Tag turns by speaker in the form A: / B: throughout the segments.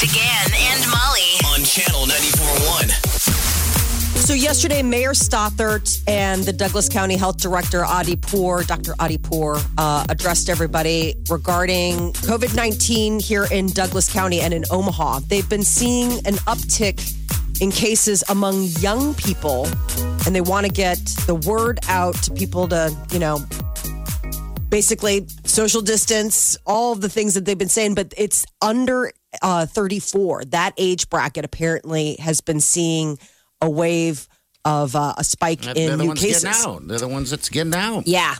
A: Big Party and Molly.
B: on channel 94.1.
C: So yesterday, Mayor Stothert and the Douglas County Health Director Adi Pour, Dr. Adi Pour, uh, addressed everybody regarding COVID nineteen here in Douglas County and in Omaha. They've been seeing an uptick in cases among young people, and they want to get the word out to people to, you know, basically social distance, all of the things that they've been saying, but it's under uh, 34. That age bracket apparently has been seeing a wave of uh, a spike
D: They're
C: in
D: the
C: new
D: ones
C: cases.
D: getting out. They're the ones that's getting out.
C: Yeah.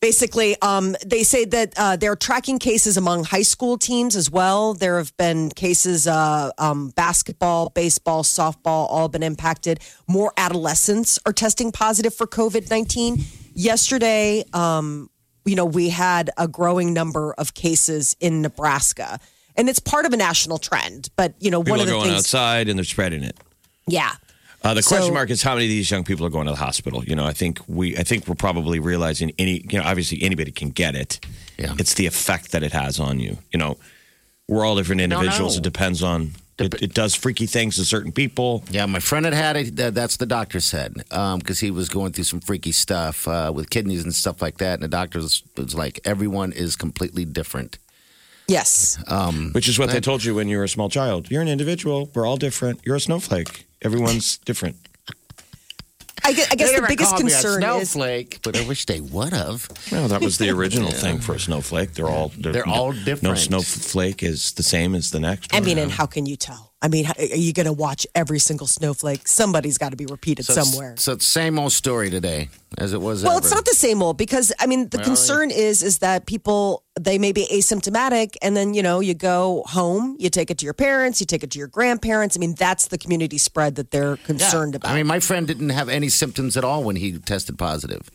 C: Basically, um, they say that uh, they're tracking cases among high school teams as well. There have been cases, uh, um, basketball, baseball, softball, all been impacted. More adolescents are testing positive for COVID 19. Yesterday, um, you know, we had a growing number of cases in Nebraska. And it's part of a national trend. But, you know,
E: People
C: one
E: are
C: of the
E: going
C: things.
E: outside and they're spreading it.
C: Yeah.
E: Uh, the
C: So-
E: question mark is how many of these young people are going to the hospital. You know, I think we, I think we're probably realizing any, you know, obviously anybody can get it.
D: Yeah.
E: It's the effect that it has on you. You know, we're all different individuals. It depends on. It, it does freaky things to certain people.
D: Yeah, my friend had had it. that- That's the doctor said because he was going through some freaky stuff uh, with kidneys and stuff like that. And the doctor was, was like, everyone is completely different.
C: Yes.
E: Um, Which is what they told you when you were a small child. You're an individual. We're all different. You're a snowflake. Everyone's different.
C: I guess, I guess the biggest
D: called me a
C: concern is.
D: snowflake, but I wish they would have.
E: Well, that was the original thing for a snowflake. They're all
D: They're all different.
E: No snowflake is the same as the next.
C: I
E: one.
C: mean, and how can you tell? I mean, are you going to watch every single snowflake? Somebody's got to be repeated
D: So it's-
C: somewhere.
D: So it's the same old story today as it was.
C: Well,
D: ever.
C: it's not the same old because I mean, the concern is is that people they may be asymptomatic, and then you know you go home, you take it to your parents, you take it to your grandparents. I mean, that's the community spread that they're
D: Yeah.
C: concerned about.
D: I mean, my friend didn't have any symptoms at all when he tested positive.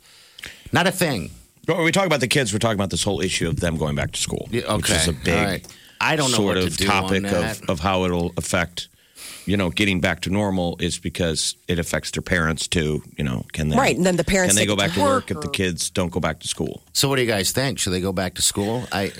D: Not a thing.
E: But when we talk about the kids, we're talking about this whole issue of them going back to school,
D: Yeah,
E: which is a big
D: All right. I don't know
E: sort
D: what
E: of
D: to do on
E: topic
D: that.
E: of, of how it'll affect, you know, getting back to normal is because it affects their parents too. You know, can they
C: Right, and then the parents
E: can they go back to
C: work
E: work if the kids don't go back to school?
D: So, what do you guys think? Should they go back to school? I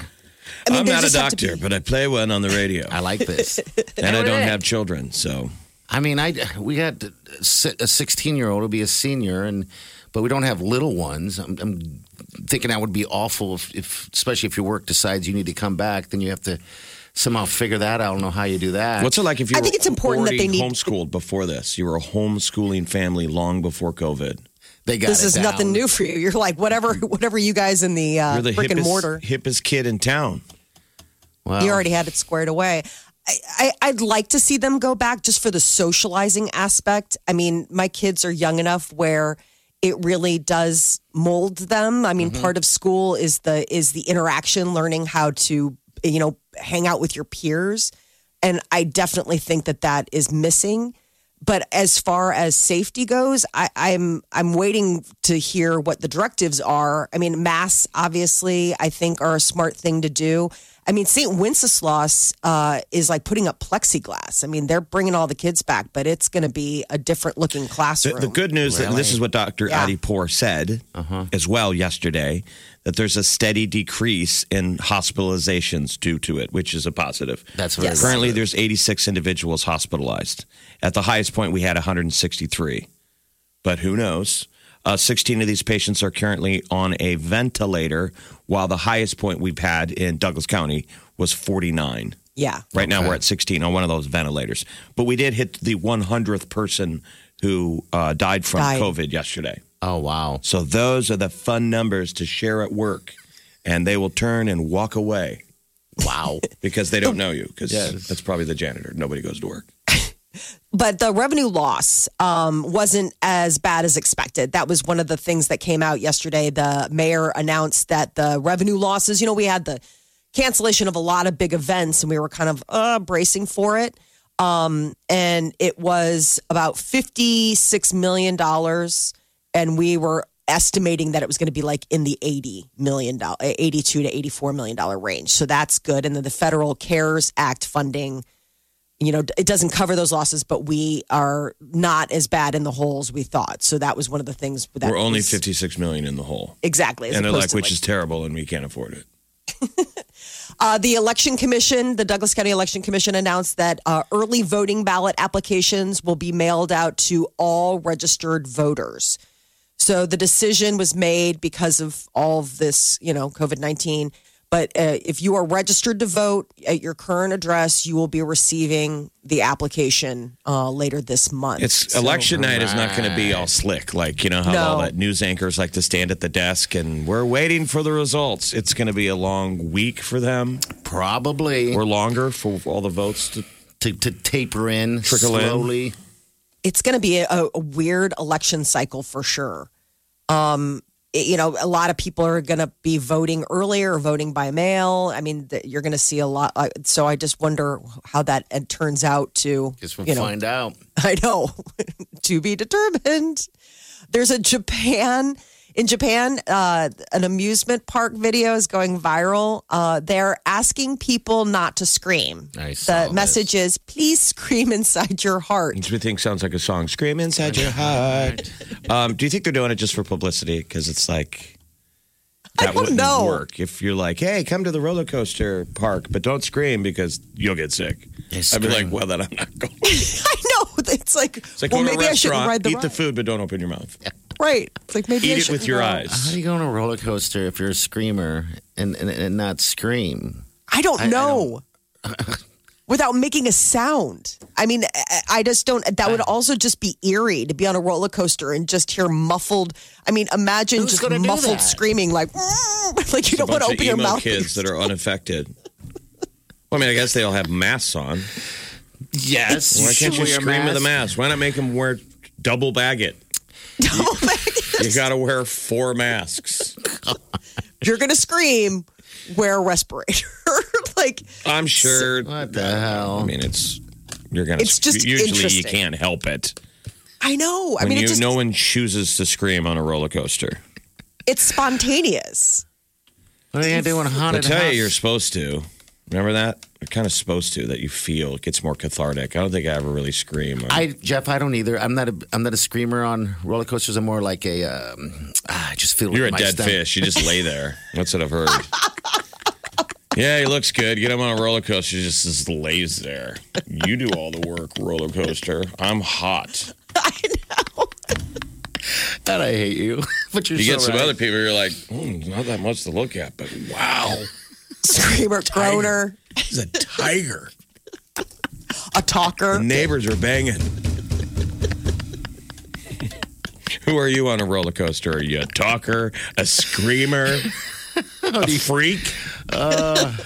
C: I mean,
E: I'm not a
C: just have to
E: doctor,
C: be-
E: but I play one on the radio,
D: I like this.
E: and I don't have children, so
D: I mean, I we got a 16 year old will be a senior, and but we don't have little ones. I'm, I'm thinking that would be awful if, if, especially if your work decides you need to come back, then you have to somehow figure that out. I don't know how you do that.
E: What's it like if you
C: I
E: were
C: think it's important that they need-
E: homeschooled before this? You were a homeschooling family long before COVID.
D: they got
C: this
D: it
C: is
D: down.
C: nothing new for you. You're like whatever, whatever you guys in the, uh,
E: You're the
C: brick and
E: hippest,
C: mortar.
E: hippest kid in town.
D: Well,
C: You already had it squared away. I, I, I'd like to see them go back just for the socializing aspect. I mean, my kids are young enough where it really does mold them. I mean, mm-hmm. part of school is the is the interaction, learning how to you know hang out with your peers, and I definitely think that that is missing. But as far as safety goes, I, I'm I'm waiting to hear what the directives are. I mean, masks obviously I think are a smart thing to do. I mean, St. Wenceslaus uh, is like putting up plexiglass. I mean, they're bringing all the kids back, but it's going to be a different looking
E: The,
C: classroom.
E: the good news, and this is what Dr.
C: Yeah.
E: Adi Pour said as well yesterday, that there's a steady decrease in hospitalizations due to it, which is a positive.
D: That's very
C: Yes.
E: Currently, there's 86 individuals hospitalized. At the highest point, we had 163. But who knows? Uh, 16 of these patients are currently on a ventilator, while the highest point we've had in Douglas County was 49.
C: yeah.
E: Right now, we're at 16 on one of those ventilators. But we did hit the 100th person who uh, died from
C: Died.
E: COVID yesterday.
D: Oh wow!
E: So those are the fun numbers to share at work. And they will turn and walk away
D: Wow.
E: because they don't know you, because
D: Yes.
E: that's probably the janitor. Nobody goes to work.
C: But the revenue loss um, wasn't as bad as expected. That was one of the things that came out yesterday. The mayor announced that the revenue losses, you know, we had the cancellation of a lot of big events, and we were kind of uh, bracing for it. Um, and it was about fifty-six million dollars, and we were estimating that it was going to be like in the eighty million dollar, eighty-two to eighty-four million dollar range. So that's good. And then the federal CARES Act funding you know, it doesn't cover those losses, but we are not as bad in the hole as we thought. So that was one of the things that
E: We're only
C: was-
E: 56 million in the hole.
C: exactly.
E: And they're like, which is terrible, and we can't afford it.
C: uh, the election commission, the Douglas County Election Commission announced that uh, early voting ballot applications will be mailed out to all registered voters. So the decision was made because of all of this, you know, COVID 19. But uh, if you are registered to vote at your current address, you will be receiving the application uh, later this month.
E: It's
C: So-
E: election night is not going to be all slick. Like, you know how
C: No.
E: all that news anchors like to stand at the desk and we're waiting for the results. It's going to be a long week for them
D: Probably
E: or longer for all the votes to.
D: to, to taper in
E: Trickle in.
D: slowly.
C: it's going to be a, a weird election cycle for sure. Um, it- you know, a lot of people are going to be voting earlier or voting by mail. I mean, you're going to see a lot. Uh, so I just wonder how that uh, turns out to,
D: Guess we'll
C: you know,
D: find out.
C: I know, to be determined. There's a Japan. In Japan, uh, an amusement park video is going viral. Uh, they're asking people not to scream.
D: I saw
C: the
D: this.
C: message is, please scream inside your heart.
E: Which we think sounds like a song. Scream inside your heart. Um, do you think they're doing it just for publicity? Because it's like.
C: I
E: That
C: don't
E: wouldn't
C: know.
E: work if you're like, hey, come to the roller coaster park, but don't scream because you'll get sick. I'd be like, well, then I'm not going.
C: I know. It's like,
E: It's like
C: well,
E: to
C: maybe I shouldn't
E: restaurant,
C: ride the
E: eat the food, but don't open your mouth.
C: Right. It's like maybe I
E: Eat it with
C: shouldn't
E: your
C: go.
D: How
E: eyes.
D: do you go on a roller coaster if you're a screamer and, and, and not scream?
C: I don't
D: I- I
C: know. Without making a sound. I mean, I- I just don't. That would also just be eerie to be on a roller coaster and just hear muffled. I mean, imagine
D: Who's
C: just
D: gonna do
C: muffled
D: that?
C: screaming, like, like you don't want
E: bunch
C: to
E: of
C: open your
E: emo
C: mouth.
E: kids that are unaffected. Well, I mean, I guess they all have masks on.
D: Yes.
E: Why can't you scream with a
D: mask?
E: mask? Why not make them wear double bag it? You got to wear four masks.
C: You're gonna scream. Wear a respirator. like,
E: I'm sure.
D: What the hell?
E: I mean, it's you're gonna.
C: It's just
E: usually you can't help it.
C: I know. I mean,
E: you,
C: it just,
E: no one chooses to scream on a roller coaster.
C: it's spontaneous.
D: what are you doing
E: I
D: haunted
E: tell
D: house?
E: you, you're supposed to. Remember that? You're kind of supposed to. That you feel it gets more cathartic. I don't think I ever really scream. on-
D: I Jeff, I don't either. I'm not a I'm not a screamer on roller coasters. I'm more like a um, ah, I just feel
E: You're a dead
D: stomach.
E: fish. You just lay there. That's what I've heard. yeah, he looks good. Get him on a roller coaster. He just, just lays there. You do all the work, roller coaster. I'm hot.
D: God, I hate you. but you're
E: You
D: so
E: get some
D: right.
E: other people. You're like, hmm, not that much to look at, but wow,
C: Screamer, groaner,
E: he's a tiger.
C: a talker.
E: The neighbors are banging. Who are you on a roller coaster? Are you a talker, a screamer, a freak?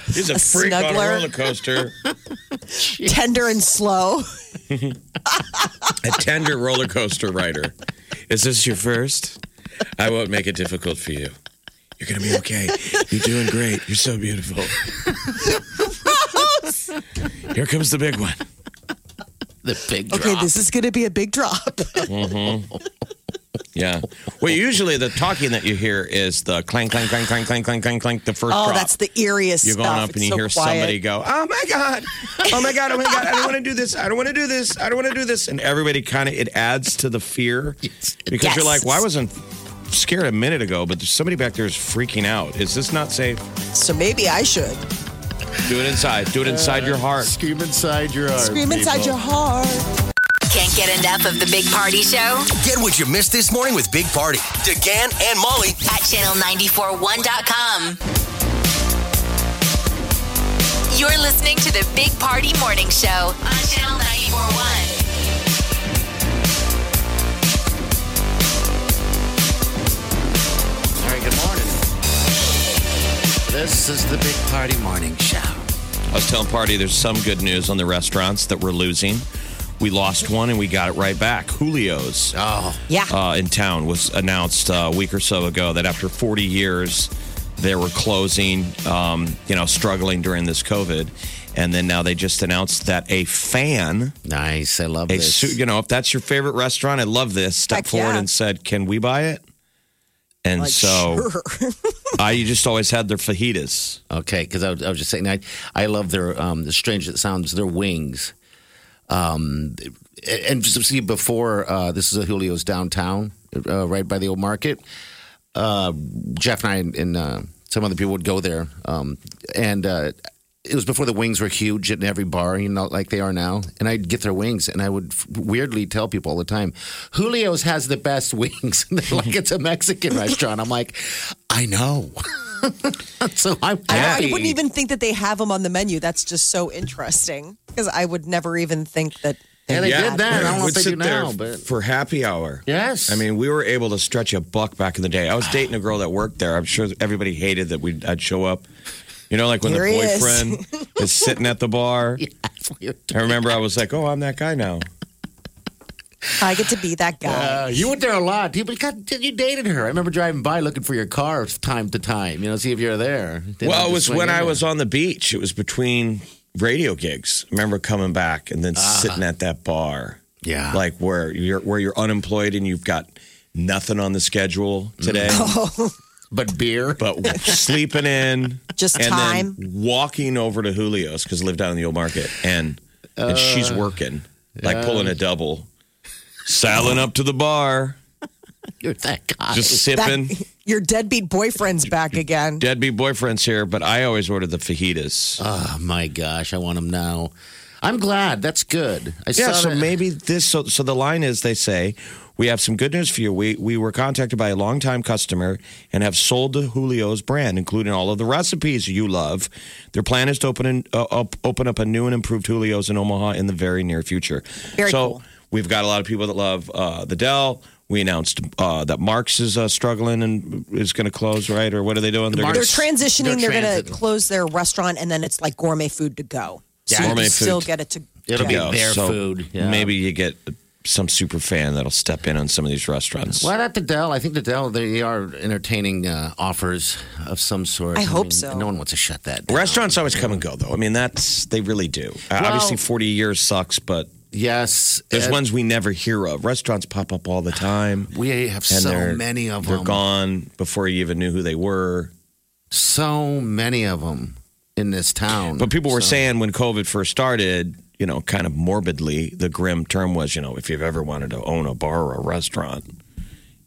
E: He's a, freak on a roller coaster.
C: tender and slow.
E: A tender roller coaster rider. Is this your first? I won't make it difficult for you. You're gonna be okay. You're doing great. You're so beautiful. Here comes the big one.
D: The big drop.
C: Okay, this is gonna be a big drop. mm-hmm.
E: Yeah. Well, usually the talking that you hear is the clang, clang, clang, clang, clang, clang, clang, clang. The first.
C: Oh,
E: drop.
C: that's the eeriest.
E: You're going
C: stuff.
E: up and
C: it's
E: you
C: so
E: hear
C: quiet.
E: somebody go, "Oh my god, oh my god, oh my god, I don't want to do this, I don't want to do this, I don't want to do this," and everybody kind of it adds to the fear because
C: yes.
E: you're like, "Why wasn't scared a minute ago, but there's somebody back there is freaking out. Is this not safe?
C: So maybe I should
E: Do it inside. Do it inside your uh, heart."
D: Scream inside your heart.
C: scream inside your heart.
A: Can't get enough of the Big Party Show
B: Get what you missed this morning with Big Party, DeGan and Molly
A: at channel941.com. You're listening to the Big Party Morning Show on channel 941.
D: This is the Big Party Morning Show.
E: I was telling Party there's some good news on the restaurants that we're losing. We lost one and we got it right back. Julio's.
D: Oh,
C: Yeah.
E: uh, in town was announced uh, a week or so ago that after 40 years, they were closing, um, you know, struggling during this COVID. And then now they just announced that a fan,
D: Nice. I love
E: a
D: this.
E: you know, if that's your favorite restaurant, I love this, stepped
C: Heck
E: forward
C: yeah.
E: and said, Can we buy it? And
C: Like,
E: so
C: sure.
E: I just always had their fajitas.
D: Okay, because I, was- I was just saying, I, I love their, um, the strange it sounds, their wings. Um, and just see before, uh, this is a Julio's downtown, uh, right by the old market. Uh, Jeff and I and, and uh, some other people would go there. Um, and uh, it was before the wings were huge in every bar, you know, like they are now. And I'd get their wings, and I would f- weirdly tell people all the time, Julio's has the best wings. Like it's a Mexican restaurant. I'm like, I know. so I'm
C: I, I wouldn't even think that they have them on the menu. That's just so interesting because I would never even think that.
D: Yeah, they
C: had
D: did that. I don't know
E: Would
D: if they do
E: sit there
D: now, but
E: for happy hour.
D: yes.
E: I mean, we were able to stretch a buck back in the day. I was dating a girl that worked there. I'm sure everybody hated that we I'd show up. You know, like when
C: Here
E: the
C: he is.
E: boyfriend is. sitting at the bar. I remember I was like, "Oh, I'm that guy now."
C: I get to be that guy.
D: Uh, you went there a lot. You, God, you dated her. I remember driving by looking for your car time to time. You know, see if you're there. Then
E: well, it was when I
D: there.
E: was on the beach. It was between radio gigs. I remember coming back and then sitting at that bar,
D: Yeah.
E: like where you're where you're unemployed and you've got nothing on the schedule today,
D: But beer.
E: but sleeping in,
C: Just
E: and
C: time.
E: then walking over to Julio's because I live down in the old market, and and uh, she's working, like pulling a double, saddling up to the bar,
D: You're that guy.
E: just
C: That-
E: sipping.
C: your deadbeat boyfriend's back again.
E: Deadbeat boyfriend's here, but I always order the fajitas.
D: oh, my gosh. I want them now. I'm glad. That's good. I
E: Yeah,
D: saw
E: so
D: that-
E: maybe this. So, so the line is, they say, we have some good news for you. We we were contacted by a longtime customer and have sold the Julio's brand, including all of the recipes you love. Their plan is to open an, uh, up, open up a new and improved Julio's in Omaha in the very near future.
C: Very
E: so
C: cool.
E: we've got a lot of people that love uh, the Dell. We announced uh, that Marks is uh, struggling and is going to close, right? Or what are they doing? They're
C: They're
E: gonna-
C: transitioning.
D: They're
C: They're, going to close their restaurant, and then it's like gourmet food to go. So
D: Yeah.
C: you
E: Gourmet
C: can still get it to.
D: It'll be their
E: so
D: food. Yeah.
E: Maybe you get some super fan that'll step in on some of these restaurants.
D: Why not the Dell? I think the Dell, they are entertaining uh, offers of some sort.
C: I hope
D: mean,
C: so.
D: No one wants to shut that down.
E: Restaurants always come and go, though. I mean, that's they really do. Uh, Obviously, forty years sucks, but
D: Yes.
E: there's ones we never hear of. Restaurants pop up all the time,
D: We have
E: and
D: so
E: they're
D: many of them.
E: they're gone before you even knew who they were.
D: So many of them in this town.
E: But people were
D: So-
E: saying when COVID first started, you know, kind of morbidly, the grim term was, you know, if you've ever wanted to own a bar or a restaurant,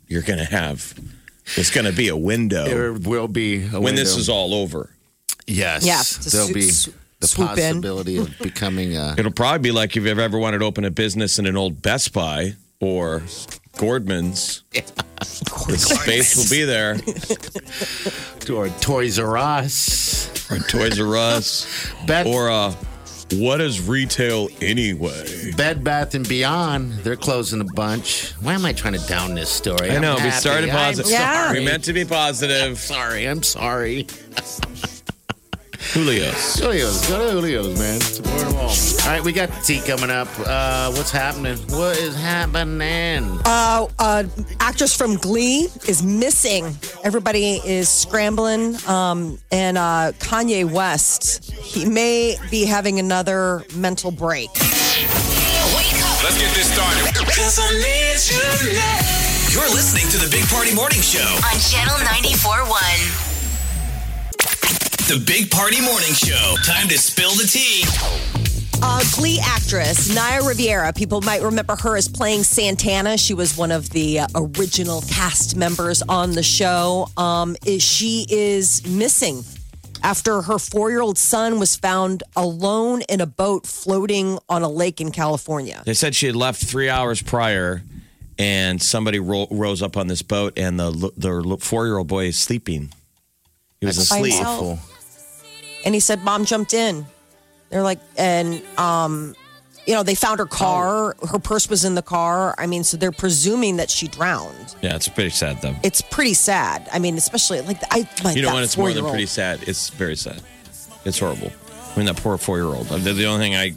E: you're going to have. It's going to be a window
D: there will be a
E: when this is all over.
D: Yes.
C: Yeah,
D: There'll be the
C: swoop in.
D: possibility of becoming a.
E: It'll probably be like if you've ever wanted to open a business in an old Best Buy or Gordman's. The space will be there.
D: or Toys R Us.
E: Or Toys R Us.
D: Bed,
E: Or uh, what is retail anyway?
D: Bed Bath and Beyond. They're closing a bunch. Why am I trying to down this story?
E: I know,
D: I'm
E: we
D: happy.
E: started
D: I'm
E: positive.
C: Yeah.
D: Sorry.
E: We meant to be positive.
D: sorry. I'm sorry.
E: Julio's.
D: Julio's. Go to Julio's, man. Support them all. All right, we got tea coming up. Uh, what's happening? What is happening?
C: Uh, uh, actress from Glee is missing. Everybody is scrambling. Um, and uh, Kanye West, he may be having another mental break.
B: Let's get this started. You're listening to the Big Party Morning Show.
A: on Channel 94.1.
B: The Big Party Morning Show. Time to spill the tea.
C: Uh, Glee actress Naya Rivera. People might remember her as playing Santana. She was one of the uh, original cast members on the show. Um, is she is missing after her four-year-old son was found alone in a boat floating on a lake in California.
E: They said she had left three hours prior, and somebody ro- rose up on this boat, and the the four year old boy is sleeping. He was
C: By
E: asleep.
C: Himself. And he said, "Mom jumped in." They're like, and um, you know, they found her car. Her purse was in the car. I mean, so they're presuming that she drowned.
E: Yeah, it's pretty sad though.
C: It's pretty sad. I mean, especially like I like
E: You know
C: that
E: when it's more than pretty sad. It's very sad. It's horrible. I mean, that poor four year old. The, the only thing I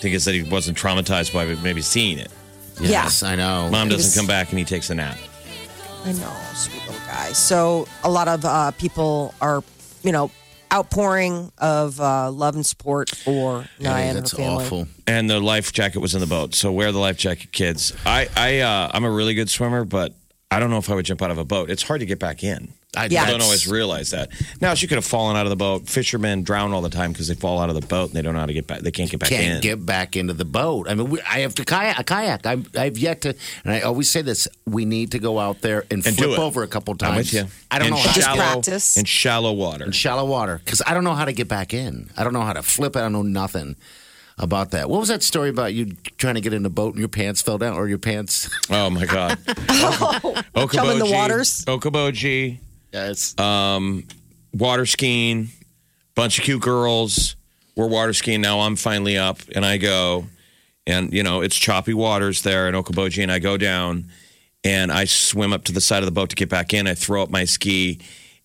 E: think is that he wasn't traumatized by maybe seeing it.
D: Yes, I know.
E: Mom doesn't
C: was-
E: come back and he takes a nap.
C: I know, sweet little guy. guy. So a lot of uh, people are, you know, outpouring of uh, love and support for Naya
D: Hey,
C: and her
D: that's
C: family.
D: awful.
E: and the life jacket was in the boat. So wear the life jacket, kids. I, I, uh, I'm a really good swimmer, but I don't know if I would jump out of a boat. It's hard to get back in.
D: I
C: Yeah.
E: Don't always realize that. Now she could have fallen out of the boat. Fishermen drown all the time because they fall out of the boat and they don't know how to get back. They can't get back
D: can't
E: in.
D: get back into the boat. I mean, we, I have to kayak. A kayak. I've, I've yet to, and I always say this: we need to go out there and,
E: and
D: flip over a couple times.
E: I'm with you.
D: I don't
E: in
D: know how
C: Just
D: to,
E: shallow,
C: practice.
E: in shallow water.
D: in shallow water because I don't know how to get back in. I don't know how to flip it. I don't know nothing about that. What was that story about you trying to get in a boat and your pants fell down, or your pants?
E: Oh my god. Okoboji, oh,
C: Jump in the waters.
E: Okoboji,
D: yes.
E: Um, water skiing, bunch of cute girls. We're water skiing now. I'm finally up, and I go, and you know it's choppy waters there in Okoboji, and I go down, and I swim up to the side of the boat to get back in. I throw up my ski,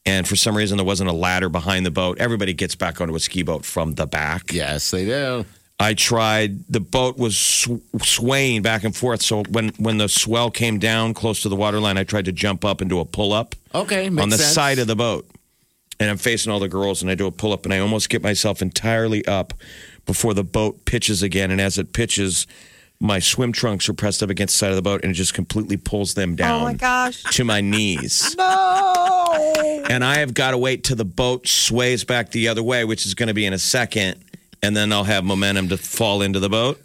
E: and for some reason there wasn't a ladder behind the boat. Everybody gets back onto a ski boat from the back.
D: yes, they do.
E: I tried. The boat was sw- swaying back and forth. So when when the swell came down close to the waterline, I tried to jump up and do a pull up
D: Okay, makes
E: on the
D: sense.
E: side of the boat. And I'm facing all the girls, and I do a pull up, and I almost get myself entirely up before the boat pitches again. And as it pitches, my swim trunks are pressed up against the side of the boat, and it just completely pulls them down
C: Oh my gosh.
E: to my knees.
C: No.
E: And I have got to wait till the boat sways back the other way, which is going to be in a second, and then I'll have momentum to fall into the boat.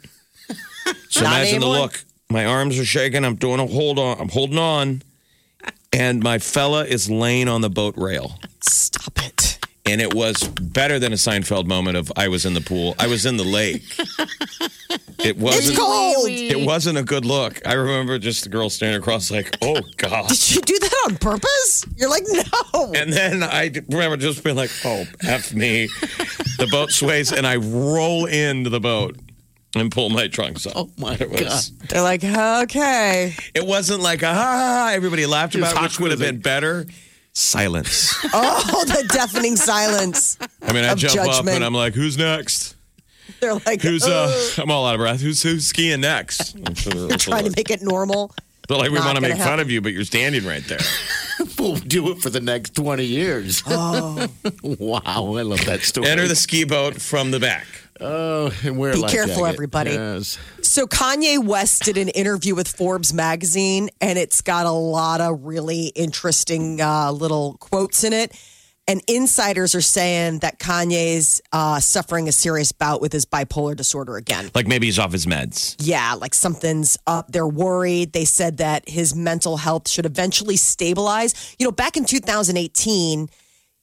E: So
C: Not
E: imagine the look. My arms are shaking. I'm doing a hold on. I'm holding on, and my fella is laying on the boat rail.
C: Stop it.
E: And it was better than a Seinfeld moment of I was in the pool. I was in the lake. It wasn't.
C: It's cold.
E: It wasn't a good look. I remember just the girl standing across, like, "Oh God."
C: Did you do that on purpose? You're like, no.
E: And then I remember just being like, oh, F me. the boat sways and I roll into the boat and pull my trunks up.
D: Oh, my
E: it was,
C: They're like, okay.
E: It wasn't like, a, ha, ha, ha, everybody laughed about it, which would have been better. Silence.
C: Oh, the deafening silence.
E: I mean, I
C: Of
E: jump up
C: judgment.
E: and I'm like, who's next?
C: They're like,
E: Who's,
C: uh,
E: I'm all out of breath. Who's, who's skiing next? I'm sure they're,
C: you're trying to make it normal.
E: they're like, we
C: not
E: want to
C: gonna
E: make fun
C: happen.
E: of you, but you're standing right there.
D: We'll do it for the next twenty years.
C: Oh.
D: wow, I love that story.
E: Enter the ski boat from the back.
D: Oh, and wear a
C: Be careful,
D: jacket.
C: everybody.
D: Yes.
C: So Kanye West did an interview with Forbes magazine, and it's got a lot of really interesting uh, little quotes in it. And insiders are saying that Kanye's uh, suffering a serious bout with his bipolar disorder again.
E: Like maybe he's off his meds.
C: Yeah, like something's up. They're worried. They said that his mental health should eventually stabilize. You know, back in 2018,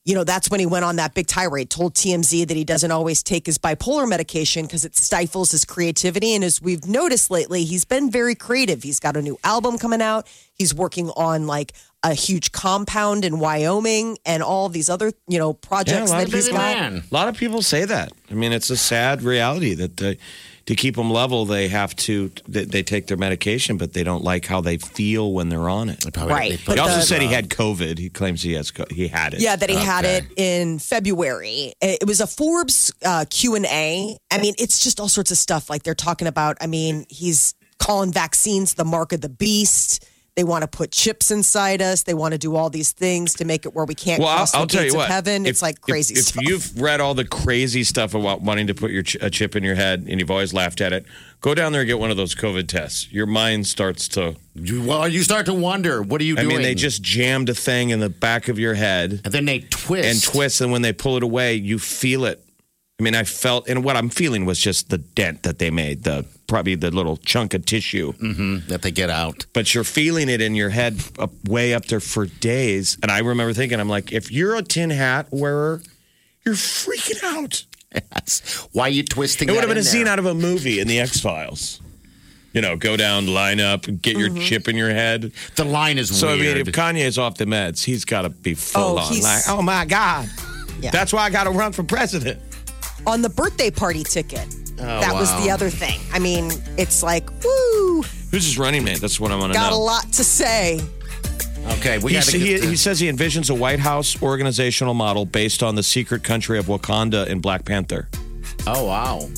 C: you know, that's when he went on that big tirade, told TMZ that he doesn't always take his bipolar medication because it stifles his creativity. And as we've noticed lately, he's been very creative. He's got a new album coming out. He's working on like a huge compound in Wyoming and all these other, you know, projects
E: lot
C: that
E: of
C: he's
D: Busy
C: got.
D: man.
E: A lot of people say that. I mean, it's a sad reality that they, to keep them level, they have to they, they take their medication, but they don't like how they feel when they're on it.
D: Probably-
C: Right,
D: they
C: but
E: He also
C: the-
E: said he had COVID. He claims he has co- he had it.
C: Yeah, that he had it in February. It was a Forbes uh, Q and A. I mean, it's just all sorts of stuff. Like they're talking about. I mean, he's calling vaccines the mark of the beast. They want to put chips inside us. They want to do all these things to make it where we can't
E: Well, I'll,
C: cross
E: I'll
C: the
E: tell
C: gates
E: you
C: of
E: what.
C: heaven.
E: if-
C: it's like
E: if-
C: crazy
E: if,
C: stuff.
E: you've read all the crazy stuff about wanting to put your ch- a chip in your head and you've always laughed at it, go down there and get one of those COVID tests. Your mind starts to.
D: Well, you start to wonder, what are you
E: I
D: doing?
E: mean, they just jammed a thing in the back of your head.
D: and then they twist
E: and twist, and when they pull it away, you feel it. I mean, I felt, and what I'm feeling was just the dent that they made, the probably the little chunk of tissue.
D: Mm-hmm, that they get out.
E: But you're feeling it in your head up, way up there for days. And I remember thinking, I'm like, if you're a tin hat wearer, you're freaking out.
D: Yes. Why are you twisting?
E: It would have been a
D: in
E: scene out of a movie in the X Files. You know, go down, line up, get your mm-hmm. chip in your head.
D: The line is
E: So I mean, if Kanye's off the meds, he's got to be full
C: Oh,
E: on. Like, oh my god,
C: Yeah.
E: that's why I got to run for president.
C: On the birthday party ticket.
E: Oh,
C: that was the other thing. I mean, it's like, woo,
E: Who's his running mate? That's what I want to
C: got a lot to say.
D: okay, we
E: He, he, he says he envisions a White House organizational model based on the secret country of Wakanda in Black Panther.
D: Oh wow!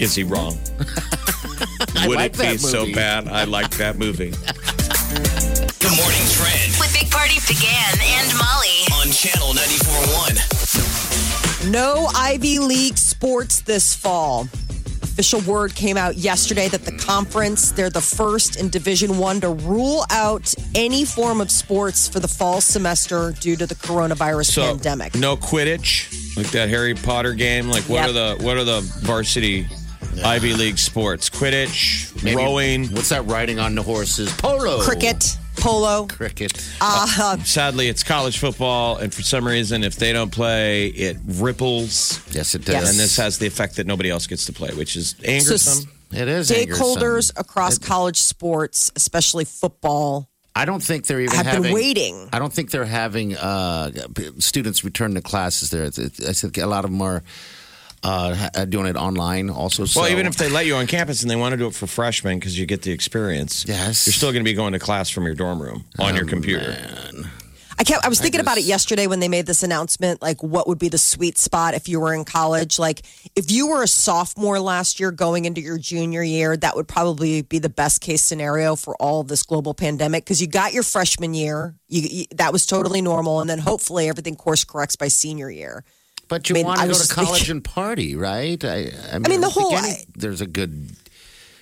E: Is he wrong? Would
D: like
E: it be
D: that
E: so bad? I like that movie.
B: The morning trend
A: With Big Party DeGan and Molly.
B: on channel 94.1.
C: No Ivy League sports this fall. Official word came out yesterday that the conference, they're the first in Division One to rule out any form of sports for the fall semester due to the coronavirus
E: So
C: pandemic.
E: no Quidditch, like that Harry Potter game. Like what
C: Yep.
E: are the what are the varsity Ivy League sports? Quidditch,
D: Maybe-
E: rowing.
D: What's that riding on the horses? Polo.
C: Cricket, polo.
D: Cricket.
C: Uh,
E: Sadly, it's college football, and for some reason, if they don't play, it ripples.
D: Yes, it does.
C: Yes.
E: And this has the effect that nobody else gets to play, which is
C: so.
D: It is
C: stakeholders
D: angersome.
C: across college sports, especially football,
D: I don't think they're even
C: have
D: having,
C: been waiting.
D: I don't think they're having uh, students return to classes there. It's- it's- I think a lot of them are uh, doing it online also. So.
E: well, even if they let you on campus and they want to do it for freshmen because you get the experience,
D: Yes.
E: you're still going to be going to class from your dorm room on your computer.
C: I kept I was thinking about it yesterday when they made this announcement like what would be the sweet spot if you were in college like if you were a sophomore last year going into your junior year that would probably be the best case scenario for all of this global pandemic because you got your freshman year you, you, that was totally normal and then hopefully everything course corrects by senior year
D: But you
C: I mean,
D: want
C: I
D: to go to college
C: thinking-
D: and party, right? I, I mean,
C: mean, the
D: I don't think
C: whole-
D: any- there's a good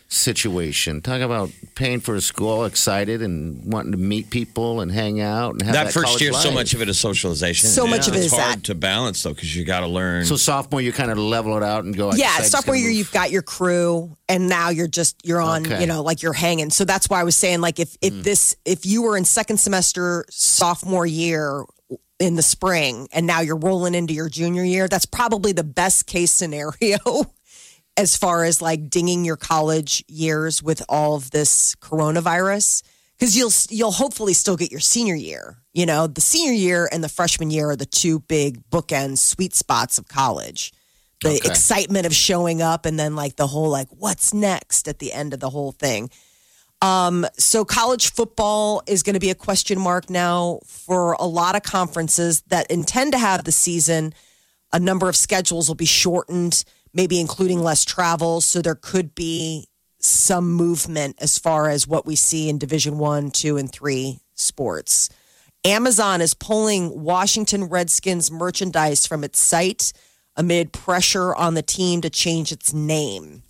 D: situation. Talk about paying for a school, excited and wanting to meet people and hang out and have
E: That,
D: that,
E: first
D: college
E: year, so much of it is socialization.
C: So much of it
E: it's
C: is
E: hard
C: that.
E: to balance though because you got to learn.
D: So sophomore, you kind of level it out and go.
C: yeah
D: I just
C: sophomore year
D: move.
C: you've got your crew and now you're just you're on
D: Okay.
C: you know like you're hanging so that's why i was saying like if if hmm. this if you were in second semester sophomore year in the spring and now you're rolling into your junior year that's probably the best case scenario as far as like dinging your college years with all of this coronavirus. Because you'll you'll hopefully still get your senior year you know? The senior year and the freshman year are the two big bookend sweet spots of college. The
D: Okay.
C: excitement of showing up and then like the whole like what's next at the end of the whole thing um so college football is going to be a question mark now for a lot of conferences that intend to have the season a number of schedules will be shortened maybe including less travel so there could be some movement as far as what we see in division one two and three sports Amazon is pulling Washington Redskins merchandise from its site amid pressure on the team to change its name.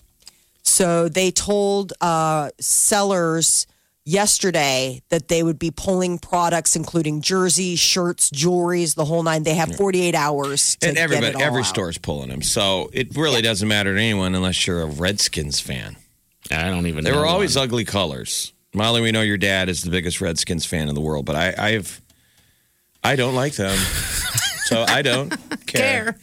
C: So they told uh, sellers yesterday that they would be pulling products, including jerseys, shirts, jewelries, the whole nine. They have 48 hours to
E: and
C: get
E: everybody,
C: it all
E: every
C: out.
E: store's pulling them. So it really doesn't matter to anyone unless you're a Redskins fan.
D: I don't even.
E: They
D: know
E: were always
D: one.
E: ugly colors. Molly, we know your dad is the biggest Redskins fan in the world, but I, I've, I don't like them. so I don't care.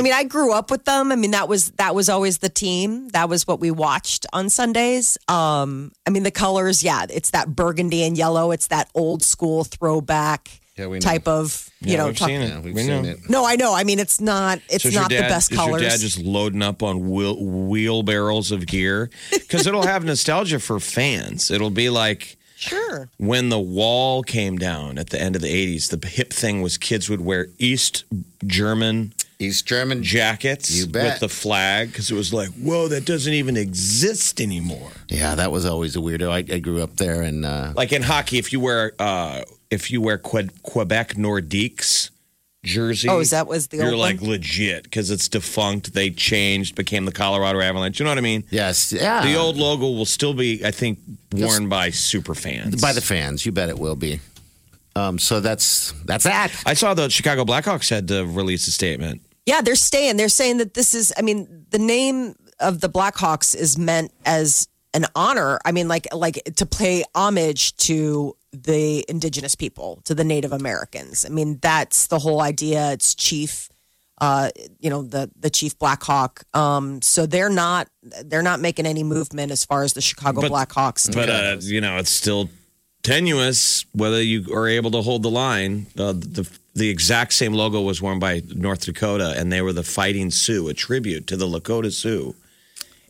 C: I mean, I grew up with them. I mean, that was that was always the team. That was what we watched on Sundays. Um, I mean, the colors, yeah, it's that burgundy and yellow. It's that old school throwback
D: Yeah, we know.
C: type of you
E: Yeah,
C: know.
E: we've
C: talk-
E: seen it.
D: We've
E: we
D: seen
E: know.
D: it.
C: No, I know. I mean, it's not. It's
E: So is
C: not
E: your dad,
C: the best
E: is
C: colors.
E: your dad just loading up on wheel, wheelbarrows of gear? Because it'll have nostalgia for fans. It'll be like
C: sure.
E: when the wall came down at the end of the 80s, the hip thing was kids would wear East German
D: East German.
E: jackets
D: You bet.
E: with the flag because it was like, whoa, that doesn't even exist anymore.
D: Yeah, that was always a weirdo. I, I grew up there, and uh,
E: Like in hockey, if you wear uh, if you wear Que- Quebec Nordiques jersey,
C: Oh, is that was the
E: you're
C: old
E: like
C: one?
E: legit because it's defunct. They changed, became the Colorado Avalanche. You know what I mean?
D: yes, yeah,
E: The old logo will still be, I think, worn by super fans.
D: by the fans. You bet it will be. Um, so that's that's that.
E: I saw the Chicago Blackhawks had to release a statement.
C: Yeah, they're staying. They're saying that this is. I mean, the name of the Blackhawks is meant as an honor. I mean, like like to pay homage to the indigenous people, to the Native Americans. I mean, that's the whole idea. It's chief. Uh, you know the the chief Blackhawk. Um, so they're not they're not making any movement as far as the Chicago
E: But-
C: Blackhawks.
E: But uh, you know, it's still tenuous whether you are able to hold the line. Uh, the the exact same logo was worn by North Dakota, and they were the Fighting Sioux, a tribute to the Lakota Sioux.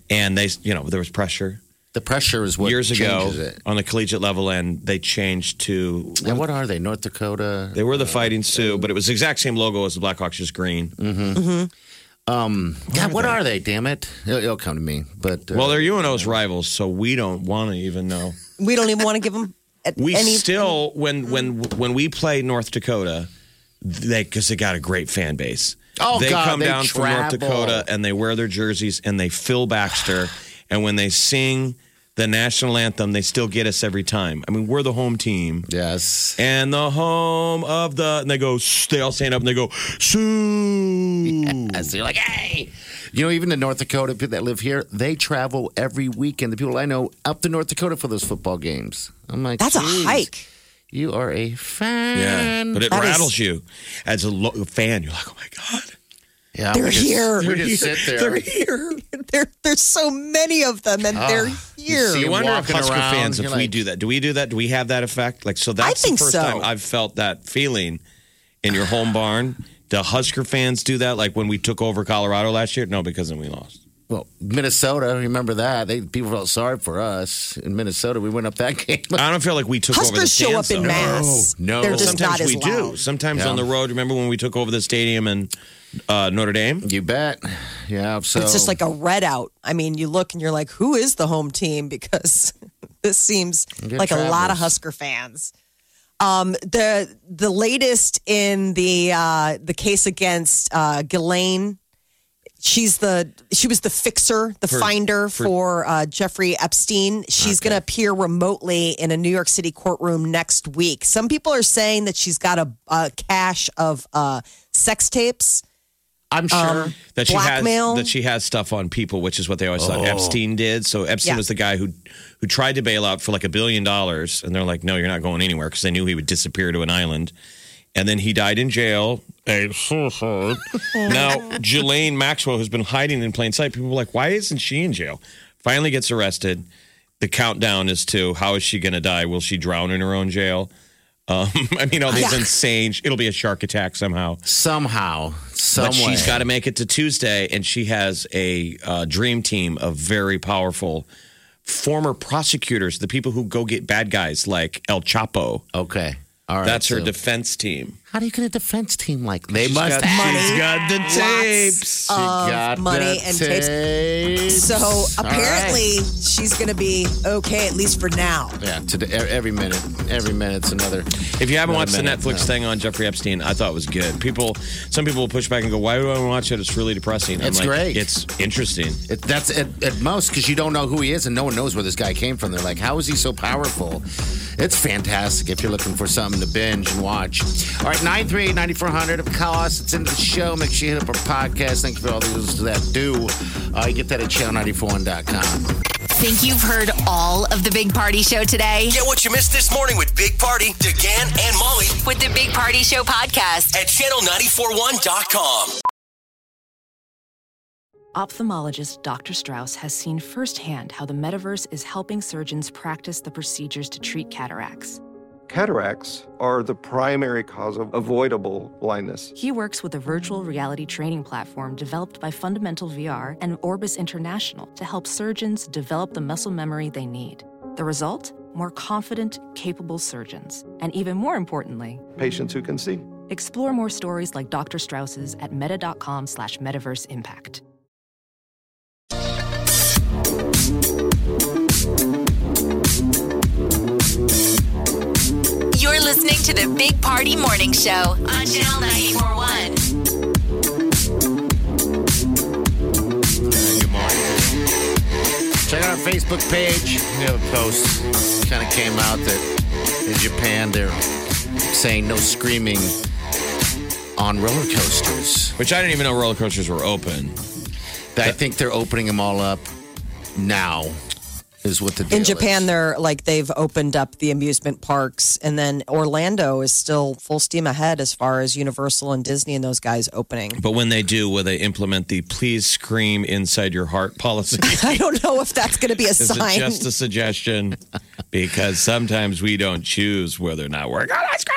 E: And they, you know, there was pressure
D: The pressure is what
E: years ago
D: it.
E: on the collegiate level, and they changed to.
D: And what are they? North Dakota.
E: They were the Fighting Sioux, but it was the exact same logo as the Blackhawks, just green.
D: Um, God, what are they? Damn it! It'll, it'll come to me. But uh,
E: Well, they're UNO's rivals, so we don't want to even know.
C: we don't even want to give them at
E: We
C: any
E: still when when when we play North Dakota, they because they got a great fan base.
D: Oh,
E: they
D: God,
E: come
D: they
E: down from North. Dakota and they wear their jerseys and they fill Baxter. and when they sing the national anthem, they still get us every time. I mean, we're the home team.
D: Yes.
E: And the home of the, and they go, they all stand up and they go, Sioux.
D: Yes, you're like, hey. You know, even the North Dakota people that live here, they travel every weekend. The people I know up to North Dakota for those football games. I'm like,
C: That's a hike.
D: You are a fan.
E: Yeah, but it
C: That is-
E: rattles you as a lo- fan. You're like, oh my god,
D: Yeah,
C: They're
D: we just-
C: here.
D: We just sit there.
E: they're here.
C: there, there's so many of them, and ah, they're here.
D: see
E: I wonder if Husker
D: around,
E: fans, if
D: you're
E: we do that, do we do that? Do we have that effect? Like, so that's
C: think
E: the first
C: so.
E: time I've felt that feeling in your home barn. Do Husker fans do that? Like when we took over Colorado last year? No, because then we lost.
D: Well, Minnesota, remember that? They people felt sorry for us in Minnesota. We went up that game.
E: I don't feel like we took over the
C: Huskers show up in
E: though.
C: mass.
D: No, no.
C: they're just
E: Sometimes
C: not as
E: we do.
C: loud.
E: Sometimes
D: Yeah.
E: on the road. Remember when we took over the stadium in uh, Notre Dame?
D: You bet. Yeah. So
C: It's just like a red out. I mean, you look and you're like, who is the home team? Because this seems
D: Good
C: like a lot of
D: travelers.
C: Husker fans. Um, the the latest in the uh, the case against uh, Ghislaine, she's the she was the fixer, the
E: For-
C: finder
E: for-
C: for, uh, Jeffrey Epstein. She's going to appear remotely in a New York City courtroom next week. Some people are saying that she's got a, a cache of uh, sex tapes.
D: I'm sure.
C: Um,
E: that she
C: Blackmail?
E: has that she has stuff on people, which is what they always thought
D: Oh.
E: Epstein did. So Epstein
C: Yeah.
E: was the guy who who tried to bail out for like a billion dollars, and they're like, "No, you're not going anywhere," because they knew he would disappear to an island. And then he died in jail. Suicide. now, Ghislaine Maxwell, who's been hiding in plain sight, people were like, "Why isn't she in jail?" Finally, gets arrested. The countdown is to how is she going to die? Will she drown in her own jail? Um, I mean, all these
C: Yeah.
E: insane. It'll be a shark attack somehow.
D: Somehow, some
E: But she's got to make it to Tuesday, and she has a uh, dream team of very powerful former prosecutors, the people who go get bad guys like El Chapo.
D: Okay. All right.
E: That's her
D: so-
E: defense team.
D: How do you get a defense team like they
E: She's
D: must
E: got,
D: have
E: She's got the
C: Lots
E: tapes.
D: She got
C: money
D: the
C: and tapes.
D: tapes.
C: So
D: All
C: apparently she's going to be okay at least for now.
D: yeah. Today, every minute, every minute's another.
E: If you haven't
D: another
E: watched the. Netflix
D: No.
E: thing on Jeffrey Epstein, I thought it was good. People, some people will push back and go, "Why do I want to watch it? It's really depressing." I'm
D: It's
E: like,
D: great.
E: It's interesting.
D: It, that's at, at most because you don't know who he is and no one knows where this guy came from. They're like, how is he so powerful? It's fantastic if you're looking for something to binge and watch. All right, 938 9400. Of us. It's into the show. Make sure you hit up our podcast. Thank you for all those that do. Uh, you get that at channel941.com.
A: Think you've heard all of the Big Party Show today?
B: Get what you missed this morning with Big Party, DeGan, and Molly
A: With the Big Party Show podcast.
B: at channel941.com.
F: Ophthalmologist Dr. Strauss has seen firsthand how the metaverse is helping surgeons practice the procedures to treat cataracts.
G: Cataracts are the primary cause of avoidable blindness.
F: He works with a virtual reality training platform developed by Fundamental VR and Orbis International to help surgeons develop the muscle memory they need. The result? More confident, capable surgeons. And even more importantly,
G: Patients who can see.
F: explore more stories like Dr. Strauss's at meta.com slash metaverse impact.
A: Listening to the Big Party Morning Show on Channel 941.
D: Good morning. Check out our Facebook page. We have a post. Kind of came out that in Japan they're saying no screaming on roller coasters.
E: Which I didn't even know roller coasters were open.
D: I think they're opening them all up now. Is what the deal
C: In Japan,
D: is.
C: they're like they've opened up the amusement parks, and then Orlando is still full steam ahead as far as Universal and Disney and those guys opening.
E: But when they do, will they implement the please scream inside your heart policy?
C: I don't know if that's going to be a
E: Is it
C: sign.
E: just a suggestion? Because sometimes we don't choose whether or not we're gonna scream.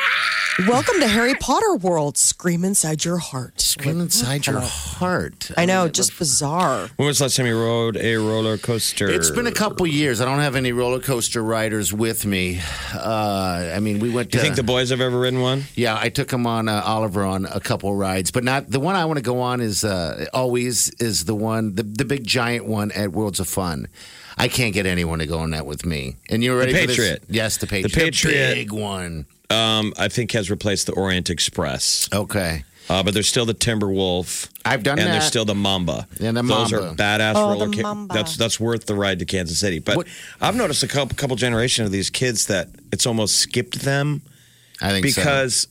C: Welcome to Harry Potter world. Scream inside your heart.
D: Scream inside your heart.
C: I know, just bizarre.
E: When was the last time you rode a roller coaster?
D: It's been a couple years. I don't have any roller coaster riders with me. Uh, I mean, we went
E: Do
D: to.
E: you think the boys have ever ridden one?
D: Yeah, I took him on uh, Oliver on a couple rides, but not the one I want to go on is uh, always is the one the the big giant one at Worlds of Fun. I can't get anyone to go on that with me. And you're ready for
E: Patriot.
D: this? Yes, the Patriot.
E: Patriot.
D: big one.
E: Um, I think has replaced the Orient Express.
D: Okay.
E: Uh, but there's still the Timberwolf.
D: I've done
E: and
D: that.
E: there's still the Mamba.
D: And the
E: Those
D: Mamba.
E: are badass
C: Oh,
E: roller
C: the
E: ca-
C: Mamba.
E: That's that's worth the ride to Kansas City. But
D: What-
E: I've noticed a couple couple generation of these kids that it's almost skipped them
D: I think so.
E: because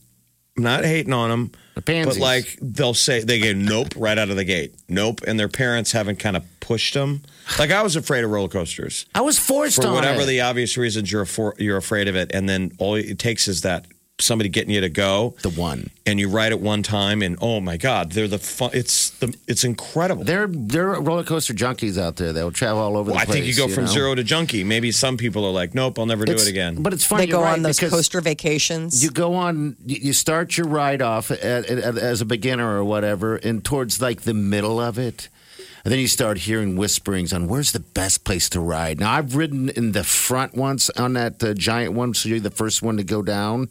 E: I'm not hating on them.
D: The pansies.
E: But like they'll say they get nope right out of the gate. Nope. And their parents haven't kind of pushed them. Like I was afraid of roller coasters.
D: I was forced
E: For
D: on
E: whatever
D: it.
E: the obvious reasons you're afo- you're afraid of it, and then all it takes is that somebody getting you to go,
D: the one.
E: and you ride it one time, and oh my god, they're the fun. It's the it's incredible.
D: There, there are roller coaster junkies out there that will travel all over
E: Well,
D: the
E: I think you go from
D: know?
E: zero to junkie. Maybe some people are like, nope, I'll never do it again.
D: But it's funny.
C: They go
D: right,
C: on those coaster vacations.
D: You go on. You you start your ride off at, at, as a beginner or whatever, and towards like the middle of it, and then you start hearing whisperings on where's the best place to ride. Now I've ridden in the front once on that uh, giant one, so you're the first one to go down.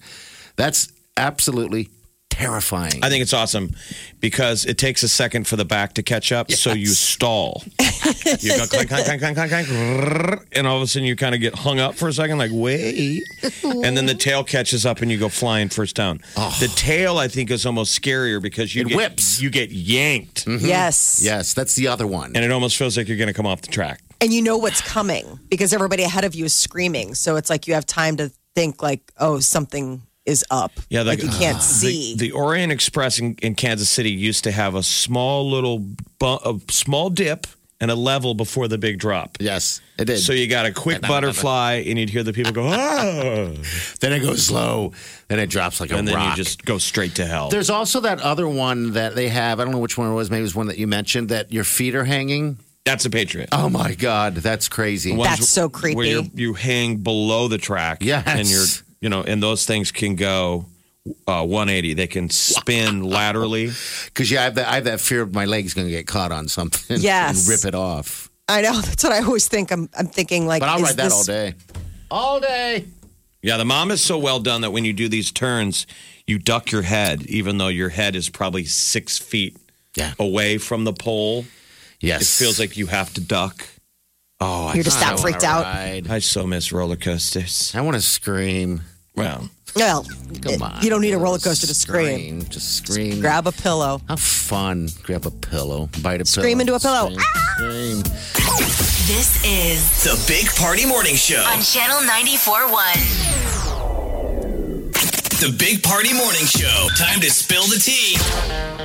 D: That's absolutely terrifying.
E: I think it's awesome because it takes a second for the back to catch up, so you stall. you go clank, clank, clank, clank, clank, clank, and all of a sudden you kind of get hung up for a second, like wait, and then the tail catches up and you go flying first down. Oh. The tail, I think, is almost scarier because you
D: It
E: get,
D: whips.
E: you get yanked, mm-hmm.
C: yes.
D: yes, that's the other one.
E: and it almost feels like you're going to come off the track.
C: And you know what's coming because everybody ahead of you is screaming. So it's like you have time to think like, oh, something is up.
E: Yeah,
C: like you can't
E: the,
C: see.
E: The Orient Express in, in Kansas City used to have a small little bu- a small dip and a level before the big drop.
D: yes, it did.
E: So you got a quick butterfly, and you'd hear the people go, ah,
D: then it goes slow, then it drops like a
E: and then
D: rock.
E: you just go straight to hell.
D: There's also that other one that they have. I don't know which one it was. Maybe it was one that you mentioned that your feet are hanging.
E: That's a Patriot.
D: Oh my God, that's crazy.
C: That's so creepy.
E: Where you're, you hang below the track.
D: Yes.
E: And you're, you know, and those things can go uh, 180. They can spin laterally.
D: Because yeah, I have that. I have that fear of my legs going to get caught on something.
C: Yes.
D: and rip it off.
C: I know. That's what I always think. I'm, I'm thinking like,
D: But I'll
C: is
D: ride that
C: this-
D: all day. All day.
E: Yeah, the mom is so well done that when you do these turns, you duck your head, even though your head is probably six feet
D: Yeah.
E: away from the pole.
D: Yes.
E: It feels like you have to duck. Oh, I,
C: You're just that
D: I
C: freaked
D: wanna
C: out.
D: ride.
E: I so miss roller coasters.
D: I want to scream.
E: Well,
C: Well,
D: Come
C: it-
D: on.
C: you don't need a roller coaster to scream.
D: Just scream.
C: Grab a pillow.
D: Have fun. Grab a pillow. Bite a
C: Scream
D: pillow.
C: Scream into a pillow.
D: Scream. scream.
A: This is
B: The Big Party Morning Show.
A: on Channel 94.1.
B: The Big Party Morning Show. Time to spill the tea.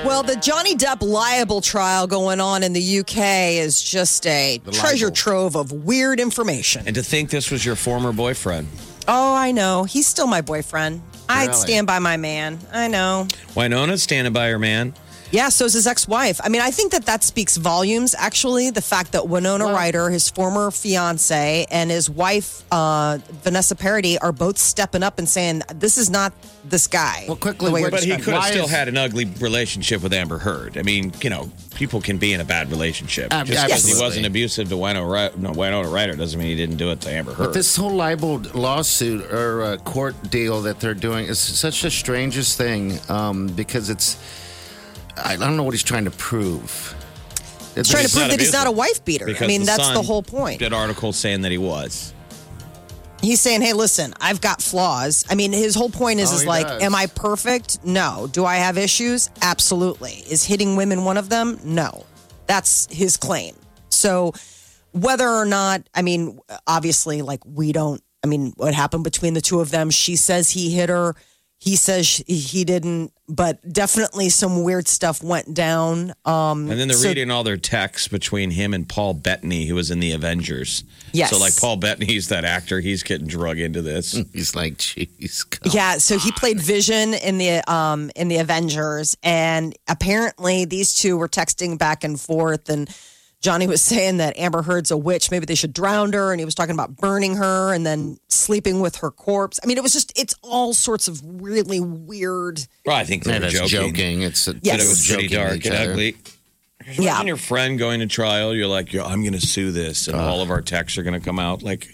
C: Well, the Johnny Depp liable trial going on in the UK is just a treasure trove of weird information.
E: and to think this was your former boyfriend.
C: Oh, I know. He's still my boyfriend. I'd
D: Really?
C: stand by my man. I know.
E: Winona's standing by her man.
C: Yeah, so is his ex-wife. I mean, I think that that speaks volumes. Actually, the fact that Winona Ryder, his former fiance, and his wife uh, Vanessa Paradis are both stepping up and saying, "This is not this guy."
D: Well, quickly,
C: the way
D: what-
C: you're
E: But he could have still
D: is-
E: had an ugly relationship with Amber Heard. I mean, you know, people can be in a bad relationship.
D: Uh,
E: Just because he wasn't abusive to Winona, Ry- no, Winona Ryder doesn't mean he didn't do it to Amber Heard.
D: But this whole libel lawsuit or uh, court deal that they're doing is such the strangest thing um, because it's. I don't know what he's trying to prove. He's
C: trying to prove
E: not
C: that he's not a wife beater.
E: Because
C: I mean,
E: the
C: that's
E: Sun
C: the whole point.
E: Did article saying that he was.
C: He's saying, "Hey, listen, I've got flaws." I mean, his whole point is,
D: Oh,
C: is
D: he
C: like,
D: does.
C: "Am I perfect? No. Do I have issues? Absolutely. Is hitting women one of them? No. That's his claim. So, whether or not, I mean, obviously, like we don't. I mean, what happened between the two of them? She says he hit her. He says he didn't. But definitely, some weird stuff went down. Um,
E: And then they're
C: so-
E: reading all their texts between him and Paul Bettany, who was in the Avengers.
C: Yes.
E: So, like, Paul Bettany's that actor. He's getting drug into this.
D: He's like, jeez.
C: Yeah, so he played Vision in the um in the Avengers, and apparently these two were texting back and forth. And Johnny was saying that Amber Heard's a witch. Maybe they should drown her. And he was talking about burning her and then sleeping with her corpse. I mean, it was just, it's all sorts of really weird.
E: Well, I think they
D: Yeah,
E: were joking.
D: joking. It's a,
C: Yes.
E: It was pretty
D: joking with
E: dark
D: each
E: and
D: other.
E: ugly.
C: Yeah.
E: Imagine your friend going to trial. You're like, Yo, I'm going to sue this, and all of our texts are going to come out. Like,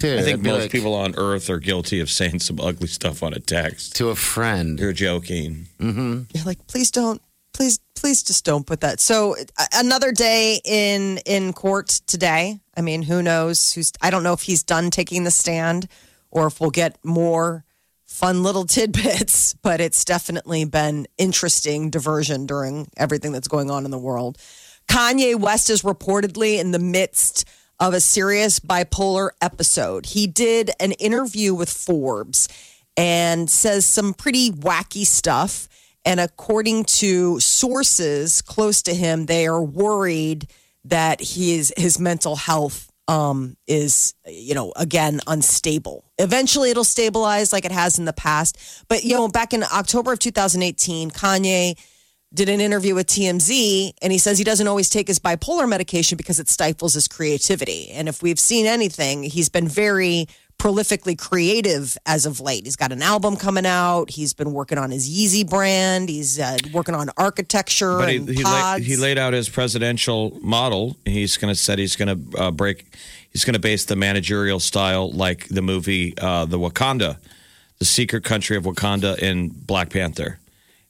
D: Dude,
E: I think most
D: like,
E: people on Earth are guilty of saying some ugly stuff on a text.
D: to a friend.
E: You're joking. Mm-hmm.
C: You're like, please don't, please, please just don't put that. So another day in in court today. I mean, who knows? Who's? I don't know if he's done taking the stand or if we'll get more fun little tidbits. But it's definitely been interesting diversion during everything that's going on in the world. Kanye West is reportedly in the midst of a serious bipolar episode. He did an interview with Forbes and says some pretty wacky stuff. And according to sources close to him, they are worried that his his mental health um, is, you know, again unstable. Eventually, it'll stabilize like it has in the past. But you know, back in October of 2018, Kanye did an interview with TMZ and he says he doesn't always take his bipolar medication because it stifles his creativity. And if we've seen anything, he's been very prolifically creative as of late. He's got an album coming out. He's been working on his Yeezy brand. He's uh, working on architecture
E: But he,
C: and
E: he,
C: pods.
E: laid, he laid out his presidential model. He's going to said he's going to uh, break. He's going to base the managerial style like the movie uh, The Wakanda, the secret country of Wakanda in Black Panther,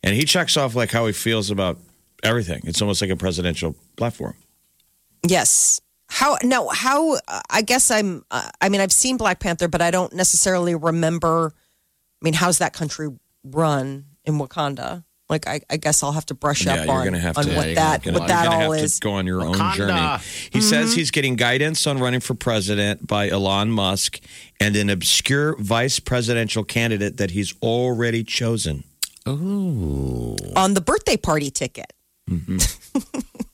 E: and he checks off like how he feels about everything. It's almost like a presidential platform.
C: Yes. How no? How? Uh, I guess I'm. Uh, I mean, I've seen Black Panther, but I don't necessarily remember. I mean, how's that country run in Wakanda? Like, I, I guess I'll have to brush
E: yeah,
C: up
E: you're
C: on,
E: going to have
C: on
E: to.
C: what
E: you're
C: that
E: gonna-
C: what
E: you're
C: that
E: gonna
C: all
E: have
C: is.
E: To go on your own journey. He says he's getting guidance on running for president by Elon Musk and an obscure vice presidential candidate that he's already chosen.
C: Oh, on the birthday party ticket.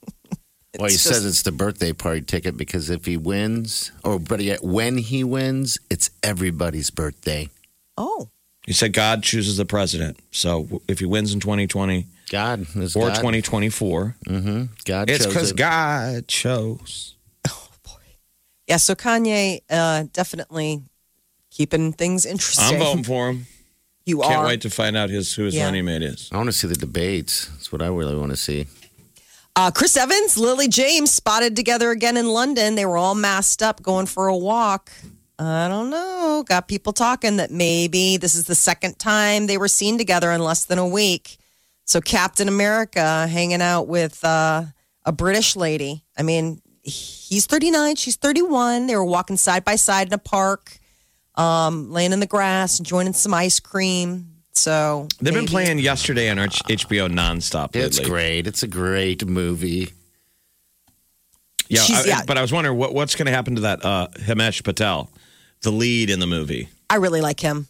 D: Well, he
C: It's
D: says it's the birthday party ticket because if he wins, or better yet, when he wins, it's everybody's birthday.
C: Oh,
E: He said God chooses the president. So if he wins in 2020
D: God is
E: or
D: God.
E: 2024,
D: God
E: it's because
D: it.
E: God chose. Oh boy.
C: Yeah. So Kanye, uh, definitely keeping things interesting.
E: I'm voting for him.
C: You are Can't
E: wait to find out his who his
C: Yeah.
E: running mate is.
D: I want to see the debates. That's what I really want to see.
C: Uh, Chris Evans, Lily James spotted together again in London. They were all masked up going for a walk. I don't know. Got people talking that maybe this is the second time they were seen together in less than a week. So Captain America hanging out with uh, a British lady. I mean, he's 39, she's 31. They were walking side by side in a park, um, laying in the grass, enjoying some ice cream. So
E: They've been playing yesterday on H- HBO nonstop.
D: It's
E: lately.
D: great. It's a great movie.
E: Yeah, I-
C: yeah.
E: but I was wondering what, what's going to happen to that uh, Himesh Patel, the lead in the movie.
C: I really like him.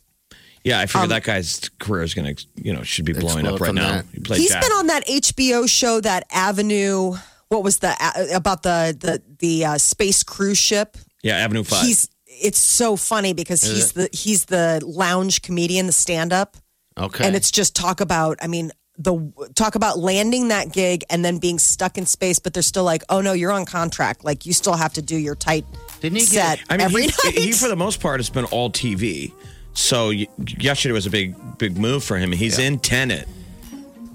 E: Yeah, I
C: Um,
E: figure that guy's career is going to, you know, should be blowing up right now.
D: that.
E: He played
C: He's
E: Jack.
C: been on that HBO show, that Avenue. What was the uh, about the the the uh, space cruise ship?
E: yeah, Avenue Five.
C: He's it's so funny because he's the he's the lounge comedian, the stand up,
D: Okay.
C: and it's just talk about. I mean, the talk about landing that gig and then being stuck in space, but they're still like, oh no, you're on contract. Like you still have to do your tight
D: Didn't he
C: set
D: get-
E: I mean,
C: every
E: he,
C: night.
E: he for the most part has been all TV. So yesterday was a big, big move for him. He's in Tenet.